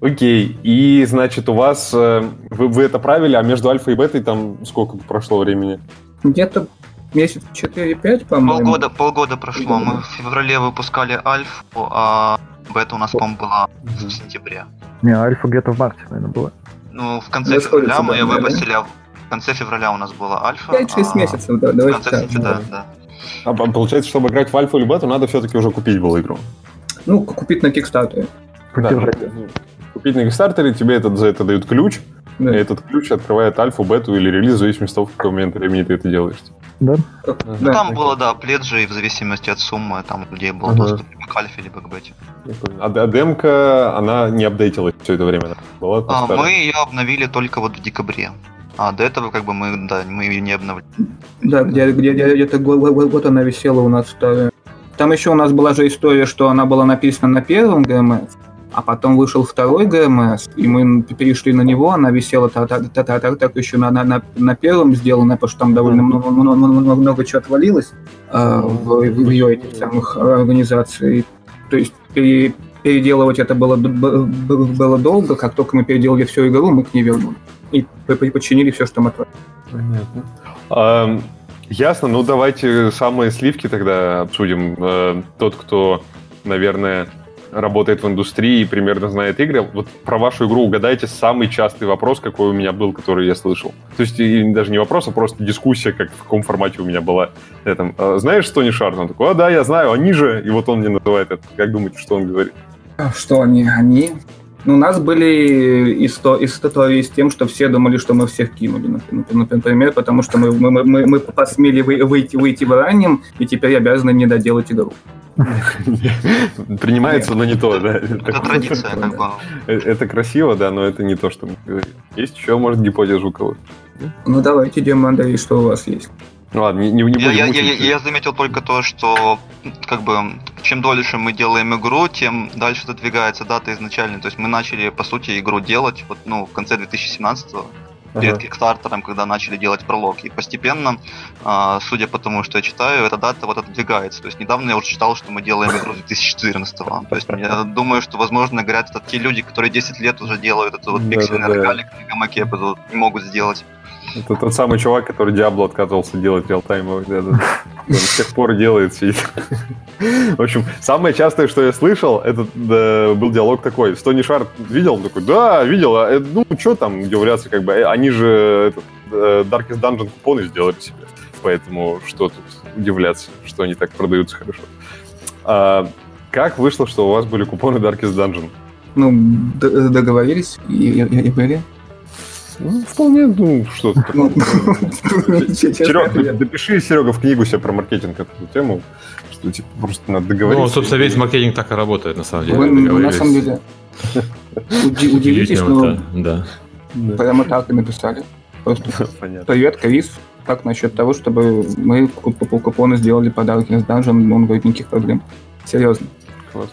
Окей, и значит у вас, э, вы, вы это правили, а между альфа и бетой там сколько прошло времени? Где-то месяц 4-5, по-моему. Полгода, полгода прошло. Мы в феврале выпускали Альфу, а бета у нас, по-моему, была в сентябре. Не, альфа где-то в марте, наверное, была. Ну, в конце Расходится, февраля мы да, ее да, выпустили, а в конце февраля у нас была Альфа. 5-6 а месяцев, да, В давайте конце так. сентября, да. А по- получается, чтобы играть в альфа или бету, надо все-таки уже купить было игру. Ну, купить на Кикстартере. Ну, Купить на Kickstarter, тебе этот, за это дают ключ, Да. и этот ключ открывает альфу, бету или релиз, в зависимости от того, в какой момент времени ты это делаешь. Да? Как- Ну, да. там было, да, пледжи, и в зависимости от суммы, там людей был Ага. доступ либо к Альфе, либо к бете. А, а демка, она не апдейтилась все это время? да? Была А, старая? мы ее обновили только вот в декабре. А до этого, как бы, мы, да, мы ее не обновили. Да, где, где, где- где-то год, год- год она висела у нас. Там еще у нас была же история, что она была написана на первом ГМС, а потом вышел второй ГМС, и мы перешли на него, она висела так, так, так, так, так, еще на, на, на, первом сделана, потому что там довольно много, много, много, много чего отвалилось а, в, в ее этих самых организаций. То есть пере- переделывать это было, было долго, как только мы переделали всю игру, мы к ней вернули. И по- по- починили все, что мы отвалили. Понятно. А, ясно, ну давайте самые сливки тогда обсудим. Э, Тот, кто, наверное, работает в индустрии и примерно знает игры. Вот про вашу игру угадайте самый частый вопрос, какой у меня был, который я слышал. То есть даже не вопрос, а просто дискуссия, как в каком формате у меня была. Я там, «А, знаешь Тони Шарт? Он такой, а да, я знаю, они же. И вот он мне называет это. Как думаете, что он говорит? А Что они? Они? Ну, у нас были исто- истории с тем, что все думали, что мы всех кинули, например, потому что мы, мы, мы, мы посмели вы- выйти, выйти в раннем, и теперь обязаны не доделать игру. (laughs) Принимается, но не то, да. Это традиция, как бы. Э, Это красиво, да, но это не то, что мы говорим. Есть еще, может, гипотеза у кого Ну, давайте, Дима, Андрей, что у вас есть? Ну ладно, не, не, Я, будем я, мучить. я- я заметил только то, что как бы чем дольше мы делаем игру, тем дальше задвигается дата изначальная. То есть мы начали, по сути, игру делать вот, ну, в конце 2017 перед. Кикстартером, когда начали делать пролог. И постепенно, а, судя по тому, что я читаю, эта дата вот отодвигается. То есть недавно я уже читал, что мы делаем игру 2014 То есть я думаю, что, возможно, говорят, это те люди, которые 10 лет уже делают этот вот пиксельный рогалик на гамаке, не могут сделать. Это тот самый чувак, который Диабло отказывался делать реалтаймовый. Да, да. Он с тех пор делает сидит. В общем, самое частое, что я слышал, это да, был диалог такой. Стони Шарт видел? Он такой, да, видел. А, э, ну, что там удивляться, как бы. э, Они же этот, э, Darkest Dungeon купоны сделали себе. Поэтому что тут удивляться, что они так продаются хорошо. А, как вышло, что у вас были купоны Darkest Dungeon? Ну, договорились и, и- и были. Ну, вполне, ну, что то (laughs) такое. честно Серега, допиши, Серега, в книгу себе про маркетинг эту тему, что типа просто надо договориться. Ну, собственно, весь маркетинг так и работает, на самом деле. Вы, ну, на самом деле, уди- удивитесь, но да. Прямо так и написали. Просто (laughs) привет, Крис. Как насчет того, чтобы мы куп- куп- купоны сделали подарки с Dungeon? Он говорит, никаких проблем. Серьезно.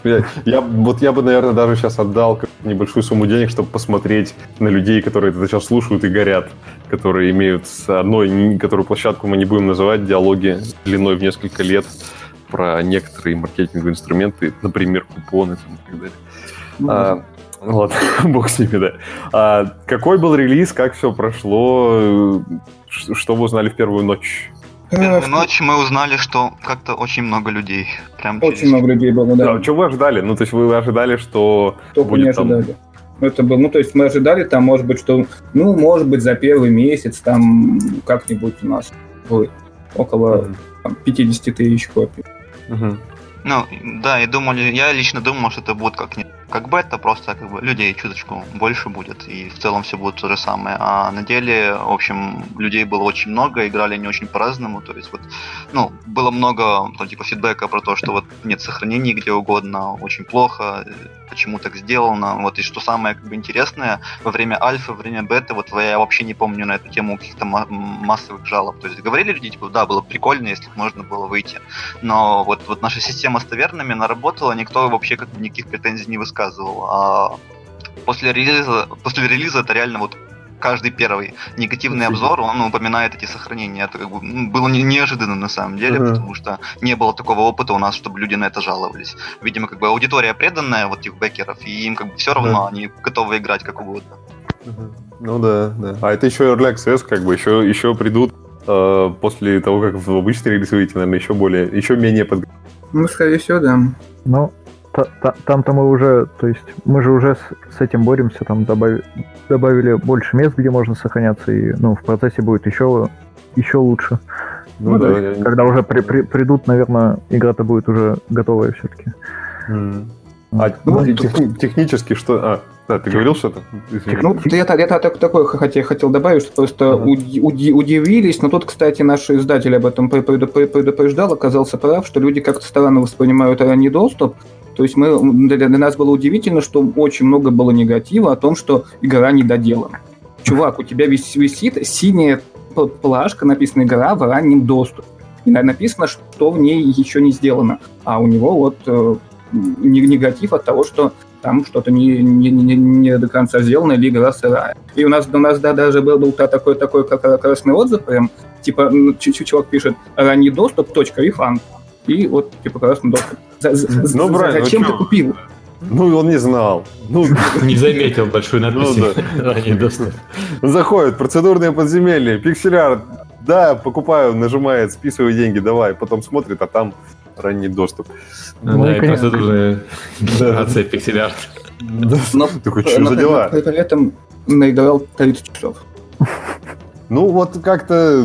Я, я- вот я бы, наверное, даже сейчас отдал небольшую сумму денег, чтобы посмотреть на людей, которые это сейчас слушают и горят, которые имеют с одной, которую площадку мы не будем называть, диалоги длиной в несколько лет про некоторые маркетинговые инструменты, например, купоны там, и так далее. Ну, А, ладно, (laughs) бог с ними, да. А, какой был релиз, как все прошло, Ш- что вы узнали в первую ночь? В первую ночь мы узнали, что как-то очень много людей. Прям Очень через- много людей было, да. Да. Что вы ожидали? Ну, то есть вы ожидали, что Только будет не там- ожидали. Ну, Это был, ну, то есть мы ожидали там, может быть, что, ну, может быть, за первый месяц там как-нибудь у нас будет около там, 50 тысяч копий. Мгм. Ну, да, и думали, я лично думал, что это будет как не как бета, просто как бы людей чуточку больше будет, и в целом все будет то же самое. А на деле, в общем, людей было очень много, играли они очень по-разному, то есть вот, ну, было много, ну, типа, фидбэка про то, что вот нет сохранений где угодно, очень плохо, почему так сделано, вот, и что самое, как бы, интересное, во время альфа, во время бета, вот, я вообще не помню на эту тему каких-то массовых жалоб, то есть говорили люди, типа, да, было прикольно, если можно было выйти, но вот, вот наша система с тавернами, она работала, никто вообще как бы никаких претензий не высказывал, а после релиза, после релиза это реально вот каждый первый негативный обзор, он упоминает эти сохранения. Это как бы было не, неожиданно на самом деле, uh-huh. потому что не было такого опыта у нас, чтобы люди на это жаловались. Видимо, как бы аудитория преданная вот этих бэкеров, и им как бы все равно, uh-huh. они готовы играть как угодно. Uh-huh. Ну да, да. А это еще Early Access, как бы еще, еще придут э, после того, как в обычный релиз выйти, наверное, еще более, еще менее под. Ну, скорее всего, да. Ну, там-то мы уже, то есть мы же уже с, с этим боремся, там добавили, добавили больше мест, где можно сохраняться, и ну, в процессе будет еще, еще лучше. Ну, ну да, да, я... Когда уже при, при, придут, наверное, игра-то будет уже готовая все-таки. Mm. А ну, тех, технически что... А, да, ты говорил что-то? Ну, я, я, я так, такое хотел, хотел добавить, что просто уди, уди, удивились, но тут, кстати, наш издатель об этом предупреждал, оказался прав, что люди как-то странно воспринимают ранний доступ, то есть мы, для, для нас было удивительно, что очень много было негатива о том, что игра не доделана. Чувак, у тебя вис, висит синяя плашка, написана игра в раннем доступе. И написано, что в ней еще не сделано. А у него вот э, негатив от того, что там что-то не, не, не, не до конца сделано или игра сырая. И у нас, у нас да, даже был, был такой, такой как красный отзыв, прям, типа, чувак пишет ранний доступ, точка, рефанд. И вот, типа, красный доступ. Ну, Брайан, ну Зачем ты купил? Ну, он не знал. Ну, (laughs) не заметил большой надпись. Ну, да. (laughs) Ранний доступ. Заходит, процедурные подземелья, пикселяр, да, покупаю, нажимает, списываю деньги, давай. Потом смотрит, а там ранний доступ. Ну, да, и процедурная генерация пикселяр. Но, Такой, что за дела? При этом наиграл 30 часов. Ну, вот как-то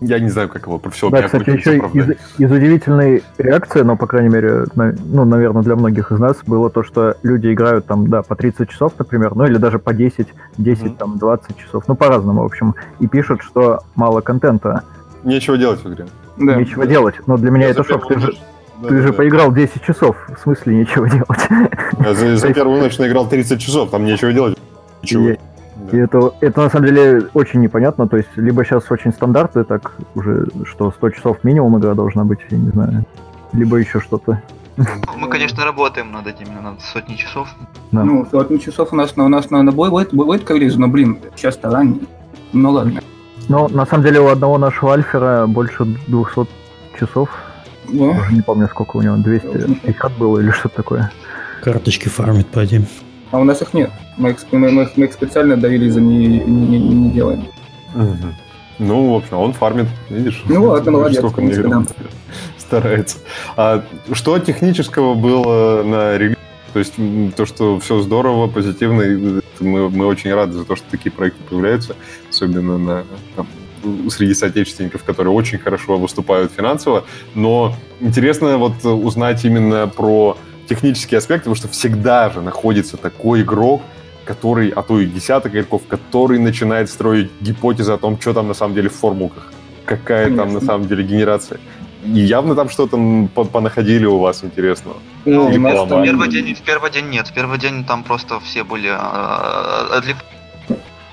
я не знаю, как его про все Да, кстати, еще из, из удивительной реакции, но, по крайней мере, на, ну, наверное, для многих из нас, было то, что люди играют там, да, по 30 часов, например, ну или даже по 10, 10, mm-hmm. там, 20 часов, ну, по-разному, в общем, и пишут, что мало контента. Нечего делать в игре. Да. Нечего да. делать, но для меня Я это шок, ты же... Да, ты да, же да. поиграл 10 часов, в смысле нечего делать. Я за, за (laughs) первую ночь наиграл 30 часов, там нечего делать. Ничего. И это, это на самом деле очень непонятно. То есть, либо сейчас очень стандарты, так уже, что 100 часов минимум игра должна быть, я не знаю. Либо еще что-то. Мы, конечно, работаем над этим, над сотни часов. Да. Ну, сотни часов у нас, у нас наверное, будет, будет релиз, но, блин, сейчас-то ранее. Ну, ладно. Ну, на самом деле, у одного нашего альфера больше 200 часов. Ну? не помню, сколько у него, 250 было или что-то такое. Карточки фармит, пойди. А у нас их нет. Мы их, мы, мы, мы их специально до релиза не, не, не, не делаем. Угу. Ну, в общем, он фармит, видишь? Ну ладно, (laughs) молодец. Сколько мне да. старается. А что технического было на релизе? То есть то, что все здорово, позитивно, мы, мы очень рады за то, что такие проекты появляются, особенно на, там, среди соотечественников, которые очень хорошо выступают финансово. Но интересно вот узнать именно про технические аспекты, потому что всегда же находится такой игрок, который, а то и десяток игроков, который начинает строить гипотезы о том, что там на самом деле в формулках, какая Конечно. там на самом деле генерация. И явно там что-то понаходили у вас интересного. Ну, в первый, день, в первый день нет. В первый день там просто все были э,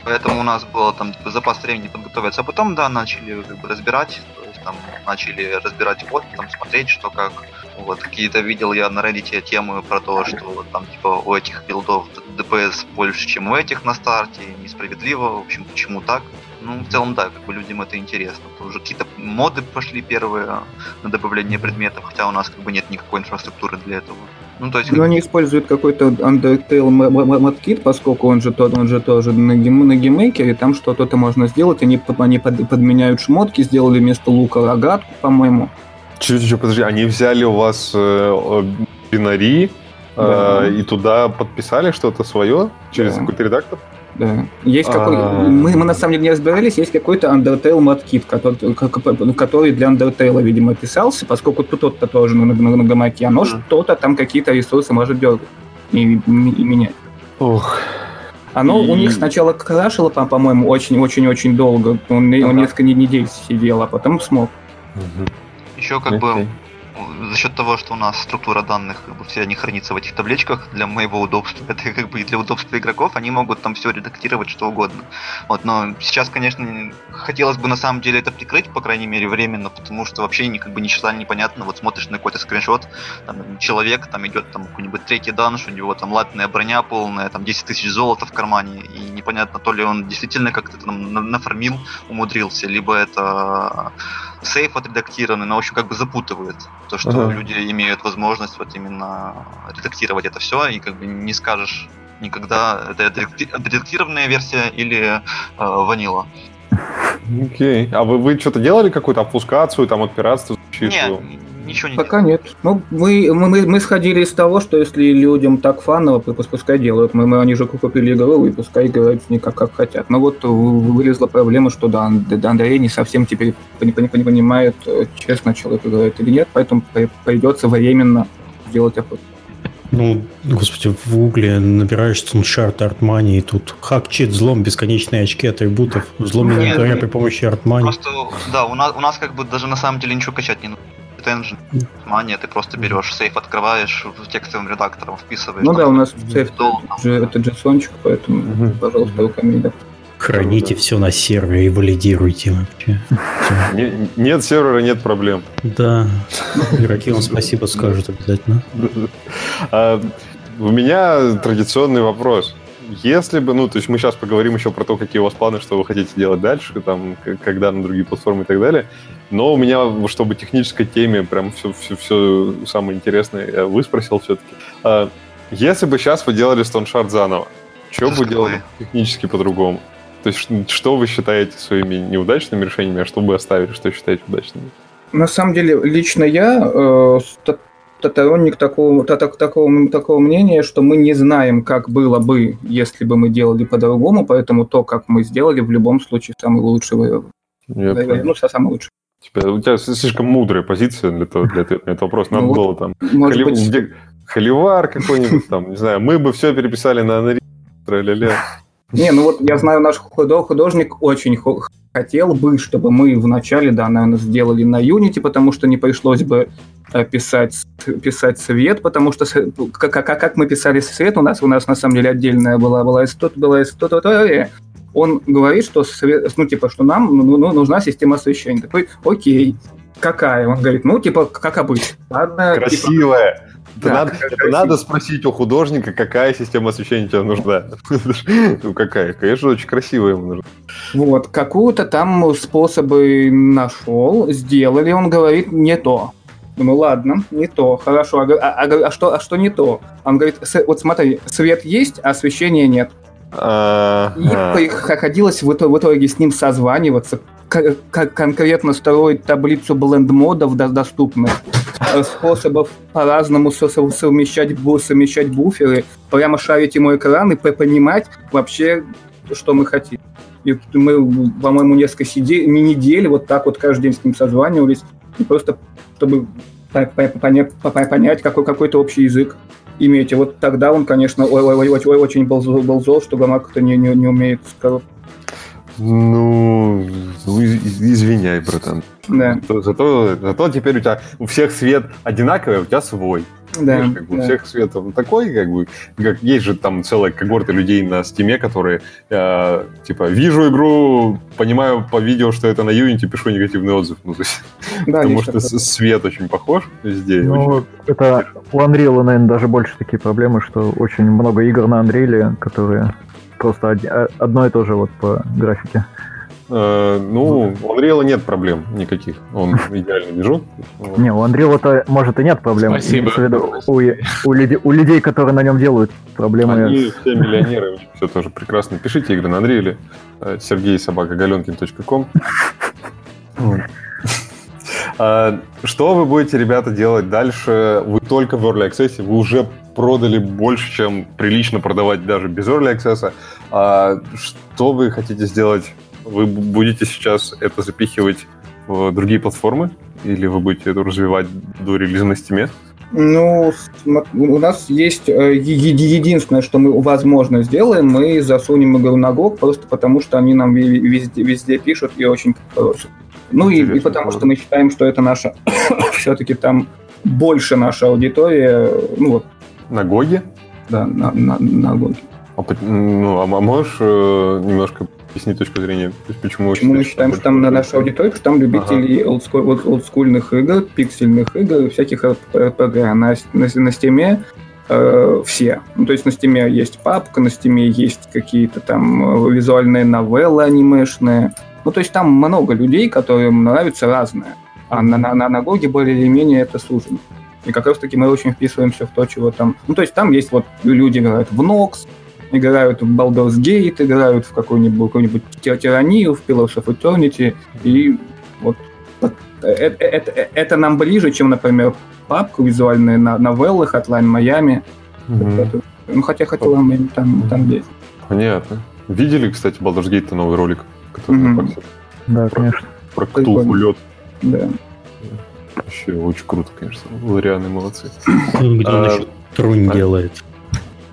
Поэтому у нас было там типа, запас времени подготовиться. А потом, да, начали как бы, разбирать. То есть там начали разбирать код, там смотреть, что как. Вот какие-то видел я на Reddit темы про то, что там типа у этих билдов DPS больше, чем у этих на старте, несправедливо, в общем, почему так. Ну, в целом, да, как бы людям это интересно. Тут уже какие-то моды пошли первые на добавление предметов, хотя у нас как бы нет никакой инфраструктуры для этого. Ну, то есть... Но они используют какой-то Undertale ModKit, поскольку он же, тот, он же тоже на, Game, на GameMaker е, там что-то можно сделать, они, они под, подменяют шмотки, сделали вместо лука рогатку, по-моему. Чуть чуть подожди, они взяли у вас э, бинари да. э, и туда подписали что-то свое через да. какой-то редактор? Да. Есть какой... А. мы, мы на самом деле не разбирались, есть какой-то Undertale ModKit, который, который для Undertale, видимо, писался, поскольку тут тот-то тоже на, на, на гамаке, оно что-то там какие-то ресурсы может дергать. и, и менять. Ох. Оно И- у них сначала крашило, по- по-моему, очень-очень-очень долго. Он, он Ага. несколько недель сидел, а потом смог. Еще как Окей. бы за счет того, что у нас структура данных, как бы все они хранятся в этих табличках, для моего удобства, это как бы для удобства игроков, они могут там все редактировать, что угодно. Вот, но сейчас, конечно, хотелось бы на самом деле это прикрыть, по крайней мере, временно, потому что вообще ни, как бы ни черта непонятно. Вот смотришь на какой-то скриншот, там человек, там идет там какой-нибудь третий данж, у него там латная броня полная, там 10 тысяч золота в кармане, и непонятно, то ли он действительно как-то там на- нафармил, умудрился, либо это сейф отредактированный, но, в общем, как бы запутывает то, что Ага. люди имеют возможность вот именно редактировать это все, и как бы не скажешь никогда, это отредакти- отредактированная версия или э, ванила. Окей. А вы, вы что-то делали какую-то обфускацию, там, от пиратства, защиту? Ничего не Пока нет. Ну, мы, мы, мы- мы сходили из того, что если людям так фаново, пускай делают. Мы, мы они же купили игру, и пускай играют с ней как, как хотят. Но вот вы- вылезла проблема, что да, Ан- да, Андрей не совсем теперь не, не- не понимает, э, честно человек играет или нет, поэтому при- придется временно сделать опрос. Ну, господи, в гугле набираешь Sunshard Artmoney, и тут хак, чит, взлом, бесконечные очки атрибутов, взлом инвентаря нет. при помощи Artmoney. Просто, да, у нас, у нас как бы даже на самом деле ничего качать не нужно. Engine. Мания, ты просто берешь сейф, открываешь, в текстовым редактором вписываешь. Ну да, у нас сейф это джессончик, поэтому, Мгм. пожалуйста, да. Храните все на сервере и валидируйте вообще. Не- нет сервера, нет проблем. Да, игроки вам спасибо скажут обязательно. А, У меня традиционный вопрос. Если бы, ну, то есть мы сейчас поговорим еще про то, какие у вас планы, что вы хотите делать дальше, там, когда на другие платформы и так далее. Но у меня, чтобы технической теме прям все, все, все самое интересное я выспросил все-таки. Если бы сейчас вы делали Stone заново, что бы делали технически по-другому? То есть что вы считаете своими неудачными решениями, а что бы оставили, что считаете удачными? На самом деле, лично я э, сторонник такого, та- так- такого, такого мнения, что мы не знаем, как было бы, если бы мы делали по-другому, поэтому то, как мы сделали, в любом случае самый лучший вариант. Ну, самый лучший. Тебя- у тебя слишком мудрая позиция для, того, для ответа на этот вопрос. Надо Ну было там Холи- быть, где- Холивар какой-нибудь там, не знаю, мы бы все переписали на тра-ля-ля. Не, ну вот я знаю, наш худо- художник очень хо- хотел бы, чтобы мы вначале, да, наверное, сделали на Unity, потому что не пришлось бы э, писать, писать свет, потому что как, как, как мы писали свет, у нас, у нас на самом деле отдельная была, была история, была история. Он говорит, что ну, типа, что нам ну, ну, нужна система освещения. Такой, окей, какая? Он говорит, ну, типа, как обычно. Ладно, типа, Красивая. Это, Да, надо, это красивая. надо спросить у художника, какая система освещения тебе нужна. (laughs) Ну, какая? Конечно, очень красивая ему нужна. Вот, какую-то там способы нашел, сделали, он говорит, не то. Ну ладно, не то, хорошо. А, а- а- а что, а что не то? Он говорит, «С- вот смотри, свет есть, а освещения нет. И приходилось в итоге, с ним созваниваться, к- к- конкретно строить таблицу бленд-модов до- доступных, э, способов по-разному со- со- совмещать, совмещать буферы, прямо шарить ему экран и по- понимать вообще, что мы хотим. И мы, по-моему, несколько недель вот так вот каждый день с ним созванивались, просто чтобы по- по- поня- по- по- понять какой, какой-то общий язык иметь. И вот тогда он, конечно, ой- ой- ой- ой- очень был был зол, что Гамак как-то не, не, не умеет. Ну, ну, из- извиняй, братан. Да, Зато, зато, зато теперь у тебя у всех свет одинаковый, а у тебя свой. Да, Знаешь, как бы у да. всех свет он такой, как бы, как есть же там целая когорта людей на стиме, которые э, типа вижу игру, понимаю по видео, что это на Unity, пишу негативный отзыв. Ну, то есть, (laughs) Да, потому что такое. свет очень похож везде. и очень- Ну, это у Unreal, наверное, даже больше такие проблемы, что очень много игр на Unreal, которые просто од- а- одно и то же вот по графике. Э, ну, у Unreal нет проблем никаких. Он (laughs) идеально движок. Вот. Не, у Unreal это может и нет проблем. Спасибо. Виду, у, у людей, у людей, которые на нем делают проблемы. Они все миллионеры, (laughs) все тоже прекрасно. Пишите игры на Unreal. Э, Сергей собака галенкин.ком. А, Что вы будете, ребята, делать дальше? Вы только в Early Access, вы уже продали больше, чем прилично продавать даже без Early Access. А Что вы хотите сделать? Вы будете сейчас это запихивать в другие платформы? Или вы будете это развивать до релиза на Steam? Ну, у нас есть э, единственное, что мы, возможно, сделаем, мы засунем игру на GOG, просто потому что они нам везде, везде пишут и очень просят. Ну и, и потому правда. что мы считаем, что это наша, (coughs) все-таки там больше наша аудитория, ну вот, На GOG е? да, на, на, на GOG. А, ну, а можешь э, немножко объяснить точку зрения? То есть почему, Почему мы считаем, что там на наша аудитория, потому что там любители олдску- олд- олдскульных игр, пиксельных игр, всяких RPG. На, на, на Steam е э, все. Ну, то есть на Steam е есть PUBG, на Steam е есть какие-то там э, визуальные новеллы анимешные. Ну, то есть там много людей, которым нравится разное. А на, на, на, на Гоге более или менее это сужено. И как раз таки мы очень вписываемся в то, чего там... Ну, то есть там есть вот люди играют в Nox, играют в Baldur's Gate, играют в какую-нибудь, какую-нибудь ти- тиранию, в Pillars of Eternity, и вот э- э- это, э- это нам ближе, чем, например, папка, визуальные на- новеллы, Hotline Miami. Это- Ну, хотя Hotline Miami там, там есть. Понятно. Видели, кстати, Baldur's Gate новый ролик, который Паксе? Да, конечно. про. Ктулху лед. Да. Вообще очень круто, конечно. Ларианы молодцы. Где он А, еще трунь а- делает.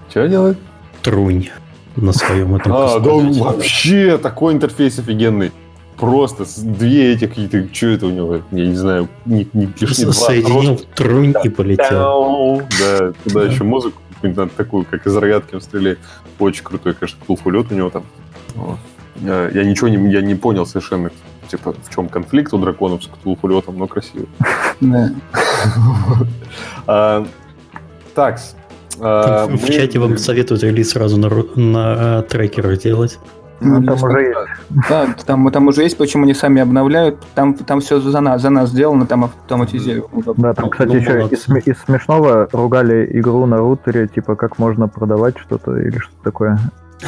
Что делает? Трунь на своем этом А, да космолете. вообще такой интерфейс офигенный. Просто две этих какие-то, что это у него, я не знаю, не, не, не два, Соединил просто трунь и полетел. Да, туда еще музыку надо такую, как из рогатки он стреляет. Очень крутой, конечно, лед у него там. Я, я ничего не, я не понял совершенно, типа, в чем конфликт у драконов с Ктулху летом, но красиво. Да. (laughs) А, Такс. А, В мы- чате вам советуют релиз сразу на, на э, трекерах делать. Ну, там уже есть. Да, там, там уже есть, почему они сами обновляют. Там, там все за нас, за нас сделано, там автоматизировано. Да, там, кстати, Ну, еще молодцы. из, из смешного ругали игру на рутере, типа, как можно продавать что-то или что-то такое.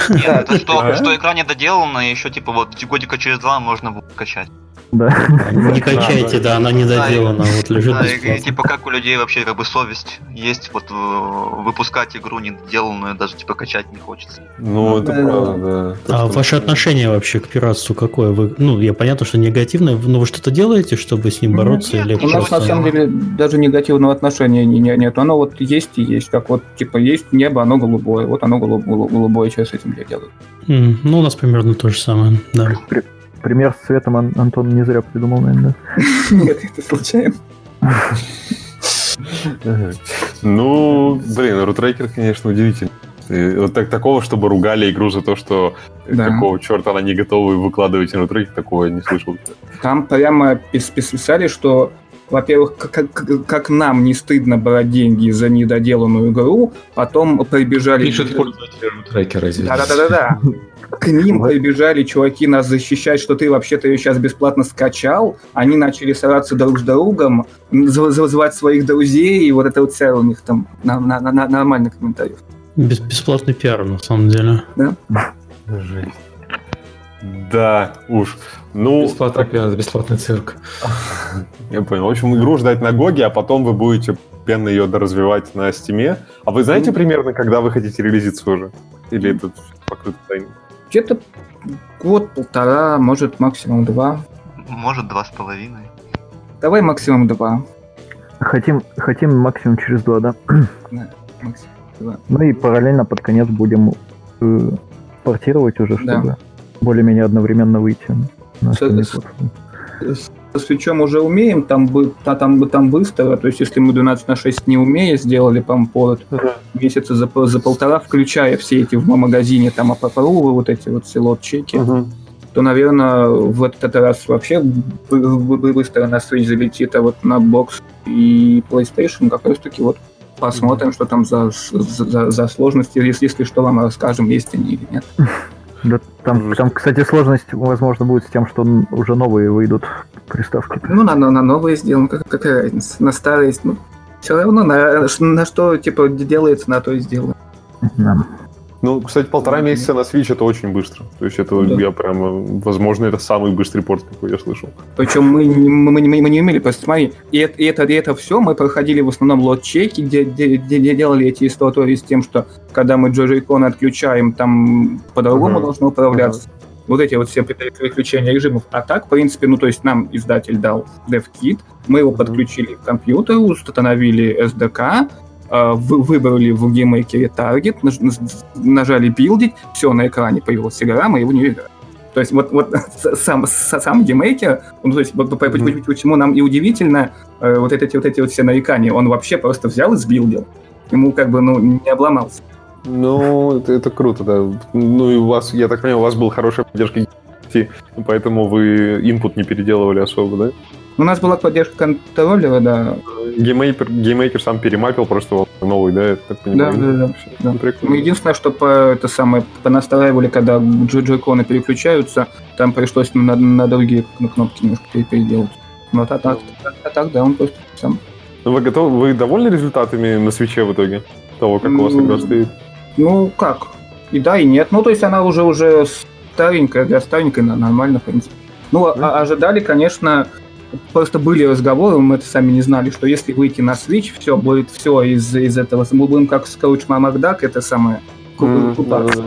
Нет, это (laughs) что, Ага. что игра не доделана, и еще типа вот годика через два можно будет качать. Да. Не (laughs) качайте, да, она не доделана, вот лежит Да, и типа как у людей вообще как бы совесть есть, вот э, выпускать игру недоделанную, даже типа качать не хочется. Ну, это Да. правда, да. А ваше отношение вообще к пиратству какое? Вы, ну, я понятно, что негативное, но вы что-то делаете, чтобы с ним бороться? Нет, или У нас просто- на самом деле даже негативного отношения не, не- нет. Оно вот есть и есть. Как вот типа есть небо, оно голубое. Вот оно голуб- голу- голубое, что с этим я делаю. Ну, у нас примерно то же самое, да. Пример с цветом Ан- Антон не зря придумал, наверное. (laughs) Нет, это случайно. Ну, блин, рутрекер, конечно, удивительный. Вот так, такого, чтобы ругали игру за то, что Да. какого черта она не готова выкладывать на рутрекер, такого я не слышал. Там прямо пис- пис- писали, что, во-первых, как, как- как нам не стыдно брать деньги за недоделанную игру, потом прибежали... Пишет пользователи трекера здесь. Да-да-да-да. (laughs) К ним прибежали чуваки нас защищать, что ты вообще-то ее сейчас бесплатно скачал. Они начали сраться друг с другом, звать своих друзей, и вот это вот вся у них там на- на- на- нормальный комментарий. Бес- бесплатный пиар, на самом деле. Жесть. Да, уж. Ну, Бесплатный пиар, бесплатный цирк. (laughs) я понял. В общем, игру ждать на Гоге, а потом вы будете постепенно ее доразвивать на Стиме. А вы знаете примерно, когда вы хотите релизиться уже? Или это покрыто тайной? Где-то год-полтора, может, максимум два. Может, два с половиной. Давай максимум два. Хотим, хотим максимум через два, да? Максимум два. Ну и параллельно под конец будем э, портировать уже, Да. чтобы более-менее одновременно выйти на остальные платформы. С свечом уже умеем, там, бы, та- там, бы- там быстро, то есть если мы 12 на 6 не умея сделали, по порт месяца за, за полтора, включая все эти в магазине, там, АППРУ, вот эти вот силот чеки, то, наверное, в этот раз вообще бы- бы- быстро на Switch залетит, а вот на бокс и PlayStation как раз таки вот посмотрим, что там за, за, за сложности, если, если что, вам расскажем, есть они или нет. Да, там, там, кстати, сложность, возможно, будет с тем, что уже новые выйдут приставки. Ну, на, на, на новые сделано, как, какая разница. На старые, ну, все равно на, на что, типа, делается, на то и сделано. Да. Ну, кстати, полтора месяца на Switch это очень быстро. То есть это Да. я прямо, возможно, это самый быстрый порт, какой я слышал. Причем мы, не- мы, мы, не- мы не умели, просто смотри, и это, и это, и это все мы проходили в основном лот-чеки, где, где, где- где делали эти истории с тем, что когда мы джойконы отключаем, там по-другому Ага. должно управляться. Вот эти вот все переключения режимов. А так, в принципе, ну, то есть нам издатель дал DevKit, мы его подключили к компьютеру, установили SDK, э, выбрали в GameMaker е target, нажали билдить, все, на экране появилась игра, мы его не играем. То есть вот, вот (laughs) сам, сам GameMaker, ну, то есть mm-hmm. почему нам и удивительно э, вот эти вот эти вот все нарекания, он вообще просто взял и сбилдил. Ему как бы, ну, не обломался. Ну, это, это круто, да. Ну и у вас, я так понимаю, у вас была хорошая поддержка поэтому вы input не переделывали особо, да? У нас была поддержка контроллера, да. GameMaker, GameMaker сам перемапил просто новый, да, я так понимаю? Да, да, да. да. Мы единственное, что по, это самое, понастраивали, когда Joy-Con ы переключаются, там пришлось на, на другие кнопки немножко переделать. Вот, а так, а, а так, да, он просто сам. Ну, вы готовы, вы довольны результатами на Switch е в итоге? Того, как у вас игра стоит? Ну, как? И да, и нет. Ну, то есть она уже уже старенькая, для старенькой нормально, в принципе. Ну, mm-hmm. а, ожидали, конечно, просто были разговоры, мы это сами не знали, что если выйти на Switch, все будет все из, из этого. Мы будем как Скауч Макдак, это самое да, да, да.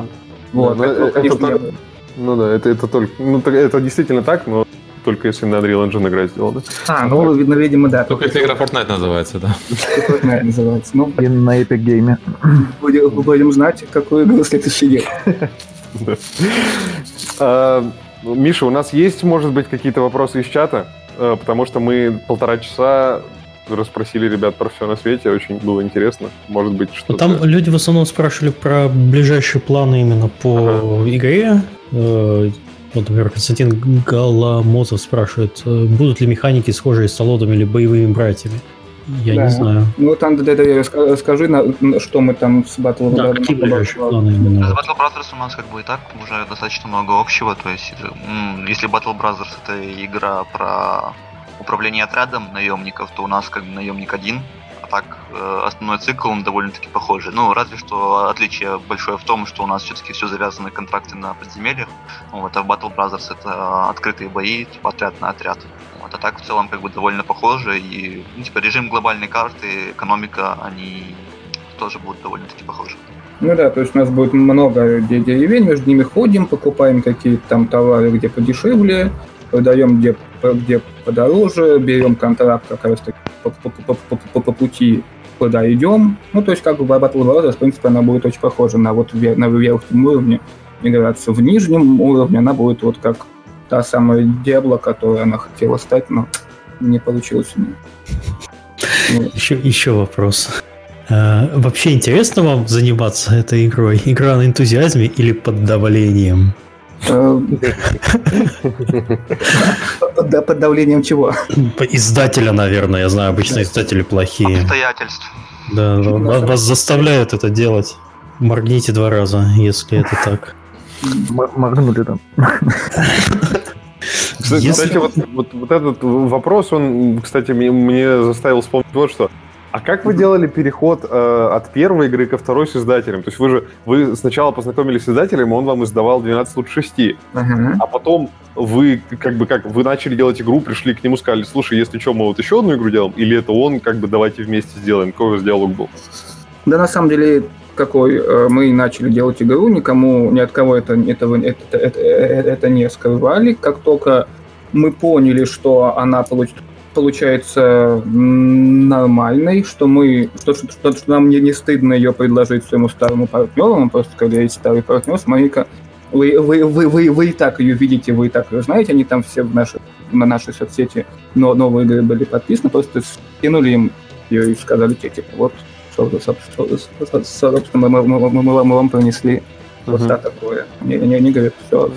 Вот, да, это, конечно, это, ну да, это, это только, ну это действительно так, но только если на Unreal Engine игра сделана. А, ну, видно, видимо, да. Только если игра Fortnite называется, да. Fortnite называется. Ну, и на Epic Game. (clears throat) Будем, будем знать, какую игру следующий день. (laughs) А, Миша, у нас есть, может быть, какие-то вопросы из чата? А, потому что мы полтора часа расспросили ребят про все на свете, очень было интересно. Может быть, что-то... Там люди в основном спрашивали про ближайшие планы именно по ага. игре. Э, вот, например, Константин Голомозов спрашивает, э, будут ли механики схожие с Солодом или боевыми братьями? Я да. не знаю. Ну, там, да, да, расскажи, на, что мы там с Battle да, какие ближайшие планы именно? С Battle Brothers у нас как бы и так уже достаточно много общего, то есть если Battle Brothers это игра про управление отрядом наемников, то у нас как бы наемник один, так э, основной цикл он довольно-таки похожий. Ну, разве что отличие большое в том, что у нас все-таки все завязаны контракты на подземельях. Вот, а в Battle Brothers это открытые бои, типа отряд на отряд. Вот, а так в целом как бы довольно похоже. И ну, типа режим глобальной карты, экономика, они тоже будут довольно-таки похожи. Ну да, то есть у нас будет много деревень, между ними ходим, покупаем какие-то там товары, где подешевле, продаем где, где подороже, берем контракт как раз таки по, по, по, по, по пути, куда идем. Ну, то есть, как бы Battle Brothers, в принципе, она будет очень похожа на вот на верхнем уровне играться. В нижнем уровне она будет вот как та самая Диабло, которую она хотела стать, но не получилось у нее. (laughs) Еще, еще вопрос. А, вообще интересно вам заниматься этой игрой? Игра на энтузиазме или под давлением? Да, под давлением чего? Издателя, наверное, я знаю, обычно издатели плохие. Обстоятельств. Да, вас заставляют это делать. Моргните два раза, если это так. Моргнули там. Кстати, Если... вот, вот, вот этот вопрос, он, кстати, мне, мне заставил вспомнить вот что. А как вы делали переход э, от первой игры ко второй с издателем? То есть вы же вы сначала познакомились с издателем, он вам издавал 12 лучше 6. Uh-huh. А потом вы как бы как вы начали делать игру, пришли к нему, сказали, слушай, если что, мы вот еще одну игру делаем, или это он, как бы давайте вместе сделаем. Какой у вас диалог был? Да, на самом деле, какой э, мы начали делать игру, никому, ни от кого это, этого, это, это, это, это не скрывали. Как только мы поняли, что она получит получается нормальной, что мы, что, что, что, что нам не, не стыдно ее предложить своему старому партнеру, мы просто сказали, старый партнер, смотри-ка, вы, вы, вы, вы, вы и так ее видите, вы и так ее знаете, они там все в наши, на нашей соцсети но новые игры были подписаны, просто скинули им ее и сказали, типа, вот, собственно, мы, мы, мы, мы, мы вам принесли вот uh-huh. такое. Они, они, они говорят, все,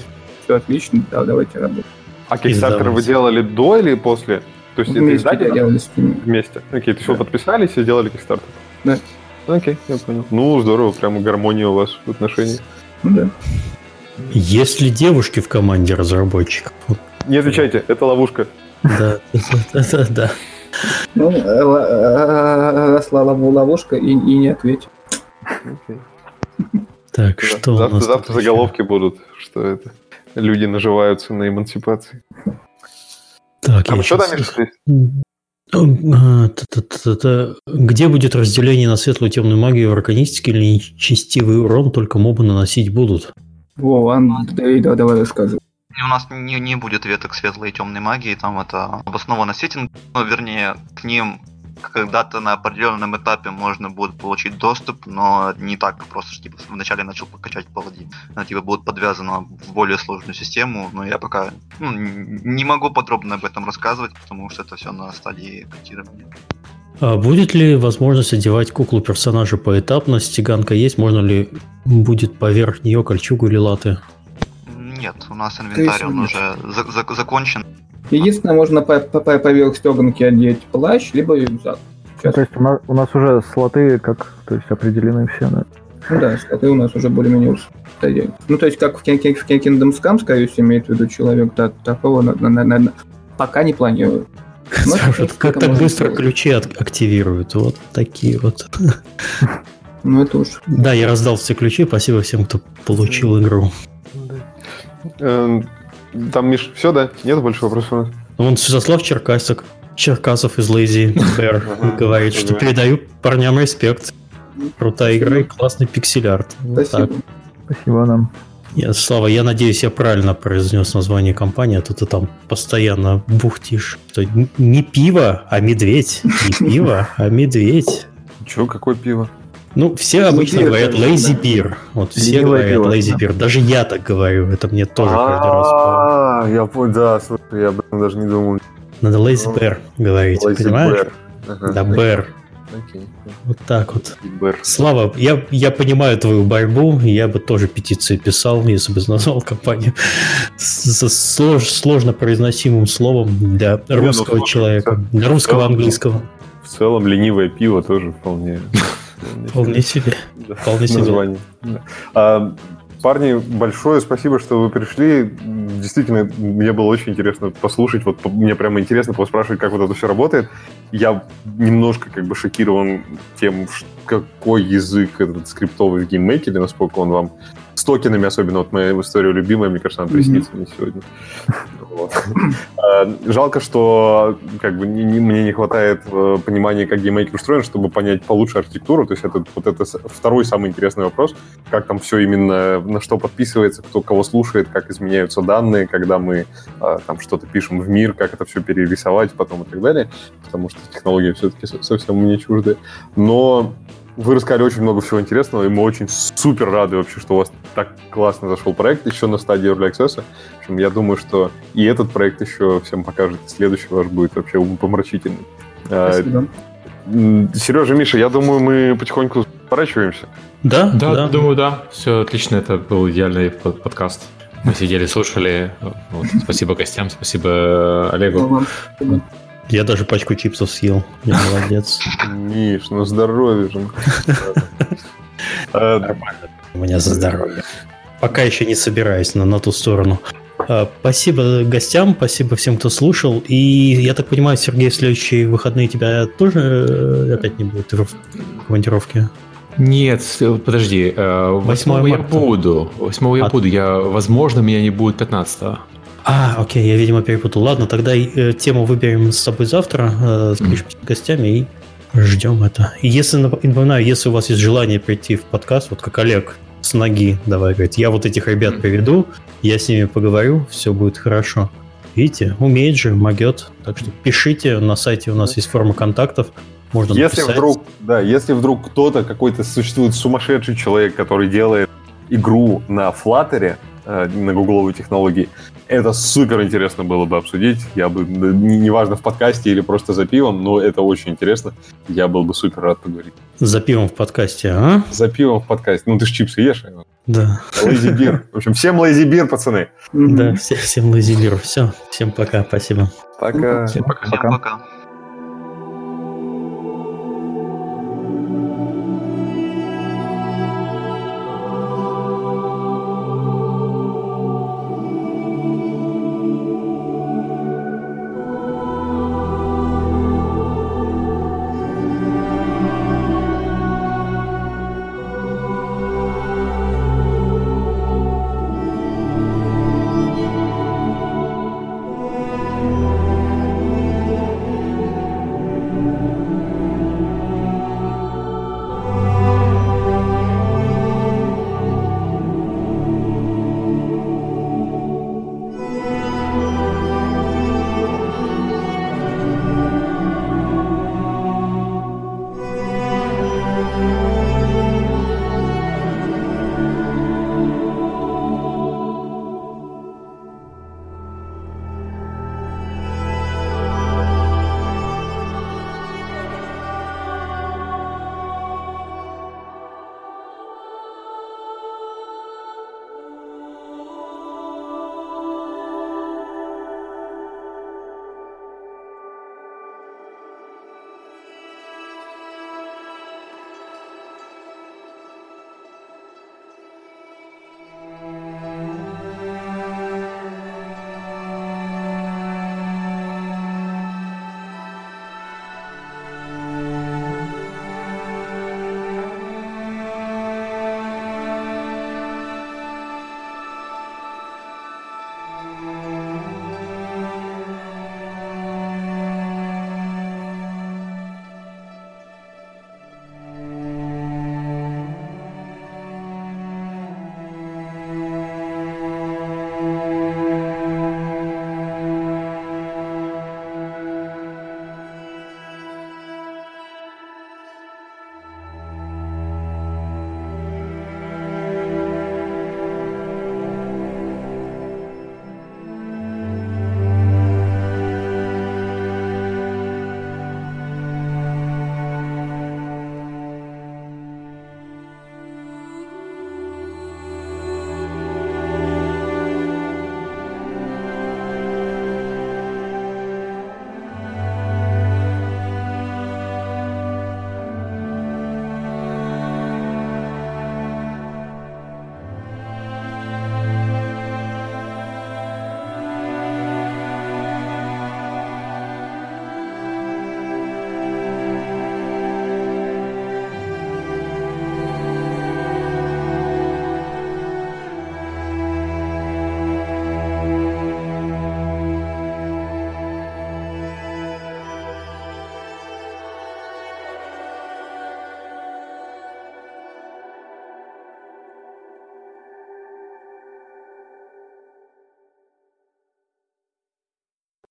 все отлично, да, давайте работать. А Kickstarter вы делали до или после? То есть вместе это издатели вместе? Окей, то есть да. вы подписались и сделали Kickstarter? Да. Окей, я понял. Ну, здорово, прямо гармония у вас в отношениях. Ну да. Есть ли девушки в команде разработчиков? Не отвечайте, это ловушка. Да, (laughs) да, да. Ну, росла ловушка и не ответь. Так, что завтра, завтра заголовки будут, что это люди наживаются на эмансипации. Так, а я что там Где будет разделение на светлую и темную магию в арканистике или нечестивый урон только мобы наносить будут? Во, Андрей, да, давай рассказывай. У нас не, не будет веток светлой и темной магии, там это обосновано сеттинг, ну, вернее, к ним когда-то на определенном этапе можно будет получить доступ, но не так просто, что типа вначале начал покачать паладин. Она типа будет подвязана в более сложную систему, но я пока ну, не могу подробно об этом рассказывать, потому что это все на стадии котирования. А будет ли возможность одевать куклу персонажа поэтапно? Стеганка есть, можно ли будет поверх нее кольчугу или латы? Нет, у нас инвентарь, он уже за- за- закончен. Единственное, можно по по по поверх стеганки одеть плащ, либо рюкзак. Ну, Сейчас. то есть у нас, у нас уже слоты как то есть определены все. Да? Ну да, скоты у нас уже более-менее стоят. Ну, то есть, как в, King- в Kingdom Scum, скорее всего, имеет в виду человек, да, такого на, на- на- на- пока не планирую. (laughs) Ну, это как так быстро сделать. ключи активируют? Вот такие вот. (laughs) Ну, это уж. Да, я раздал все ключи. Спасибо всем, кто получил игру. Там, Миш, все, да? Нет больше вопросов? Вон Святослав Черкасик, Черкасов из Lazy Bear говорит, что передаю парням респект. Крутая игра и классный пиксель-арт. Спасибо. Спасибо нам. Я, Слава, я надеюсь, я правильно произнес название компании, а то ты там постоянно бухтишь. Что не пиво, а медведь. Не (laughs) пиво, а медведь. Че, какое пиво? Ну, все обычно Beer, говорят да, lazy да. beer. Вот все Ленивое говорят пиво, lazy да. beer. Даже я так говорю. Это мне тоже каждый раз. А, я понял, да, слушай, я об этом даже не думал. Надо lazy bear говорить, Lazy понимаешь? Bear. Ага. Да, bear. Окей. Вот так вот. Bear. Слава, я, я понимаю твою борьбу, я бы тоже петиции писал, если бы назвал компанию с с слож- сложно произносимым словом для ну, русского слушай, человека, для русского целом- английского. В целом ленивое пиво тоже вполне... Вполне себе. (laughs) Вполне себе. название. Парни, большое спасибо, что вы пришли. Действительно, мне было очень интересно послушать. Вот мне прямо интересно поспрашивать, как вот это все работает. Я немножко как бы шокирован тем, какой язык этот скриптовый в GameMaker е, насколько он вам токенами, особенно вот моя история любимая, мне кажется, она приснится мне сегодня. Вот. А, Жалко, что как бы не- не- мне не хватает э, понимания, как GameMaker устроен, чтобы понять получше архитектуру. То есть это вот это второй самый интересный вопрос, как там все именно на что подписывается, кто кого слушает, как изменяются данные, когда мы а, там что-то пишем в мир, как это все перерисовать потом и так далее, потому что технологии все-таки совсем мне чужды. Но вы рассказали очень много всего интересного, и мы очень супер рады вообще, что у вас так классно зашел проект еще на стадии Early Access. В общем, я думаю, что и этот проект еще всем покажет, и следующий ваш будет вообще умопомрачительный. А, Спасибо. Сережа, Миша, я думаю, мы потихоньку сворачиваемся. Да, Да, думаю, да. Все отлично, это был идеальный под- подкаст. Мы сидели, слушали. Вот, Спасибо гостям, спасибо Олегу. Вам. Я даже пачку чипсов съел. Я (laughs) молодец. Миш, ну здоровье же. (laughs) А, У меня за здоровье. Пока еще не собираюсь на, на ту сторону. А, Спасибо гостям, спасибо всем, кто слушал. И я так понимаю, Сергей, в следующие выходные тебя тоже э, опять не будет в командировке? Нет, подожди. э, 8 Восьмого я марта. буду. Восьмого я А- буду. Я, возможно, меня не будет 15 А, окей, я, видимо, перепутал. Ладно, тогда э, тему выберем с тобой завтра, э, спишемся с гостями и ждем это. И если, напоминаю, если у вас есть желание прийти в подкаст, вот как Олег с ноги, давай говорит, я вот этих ребят приведу, я с ними поговорю, все будет хорошо. Видите, умеет же, могет. Так что пишите, на сайте у нас есть форма контактов, можно Если написать. вдруг, да, если вдруг кто-то, какой-то существует сумасшедший человек, который делает игру на Flutter, э, на гугловой технологии, это супер интересно было бы обсудить. Я бы, неважно, в подкасте или просто за пивом, но это очень интересно. Я был бы супер рад поговорить. За пивом в подкасте, а? За пивом в подкасте. Ну, ты ж чипсы ешь. а? Да. Лейзи бир. В общем, всем лейзи бир, пацаны. Да, все- всем лазибиру. Все, всем пока, спасибо. Пока. Всем пока. Всем Пока. пока.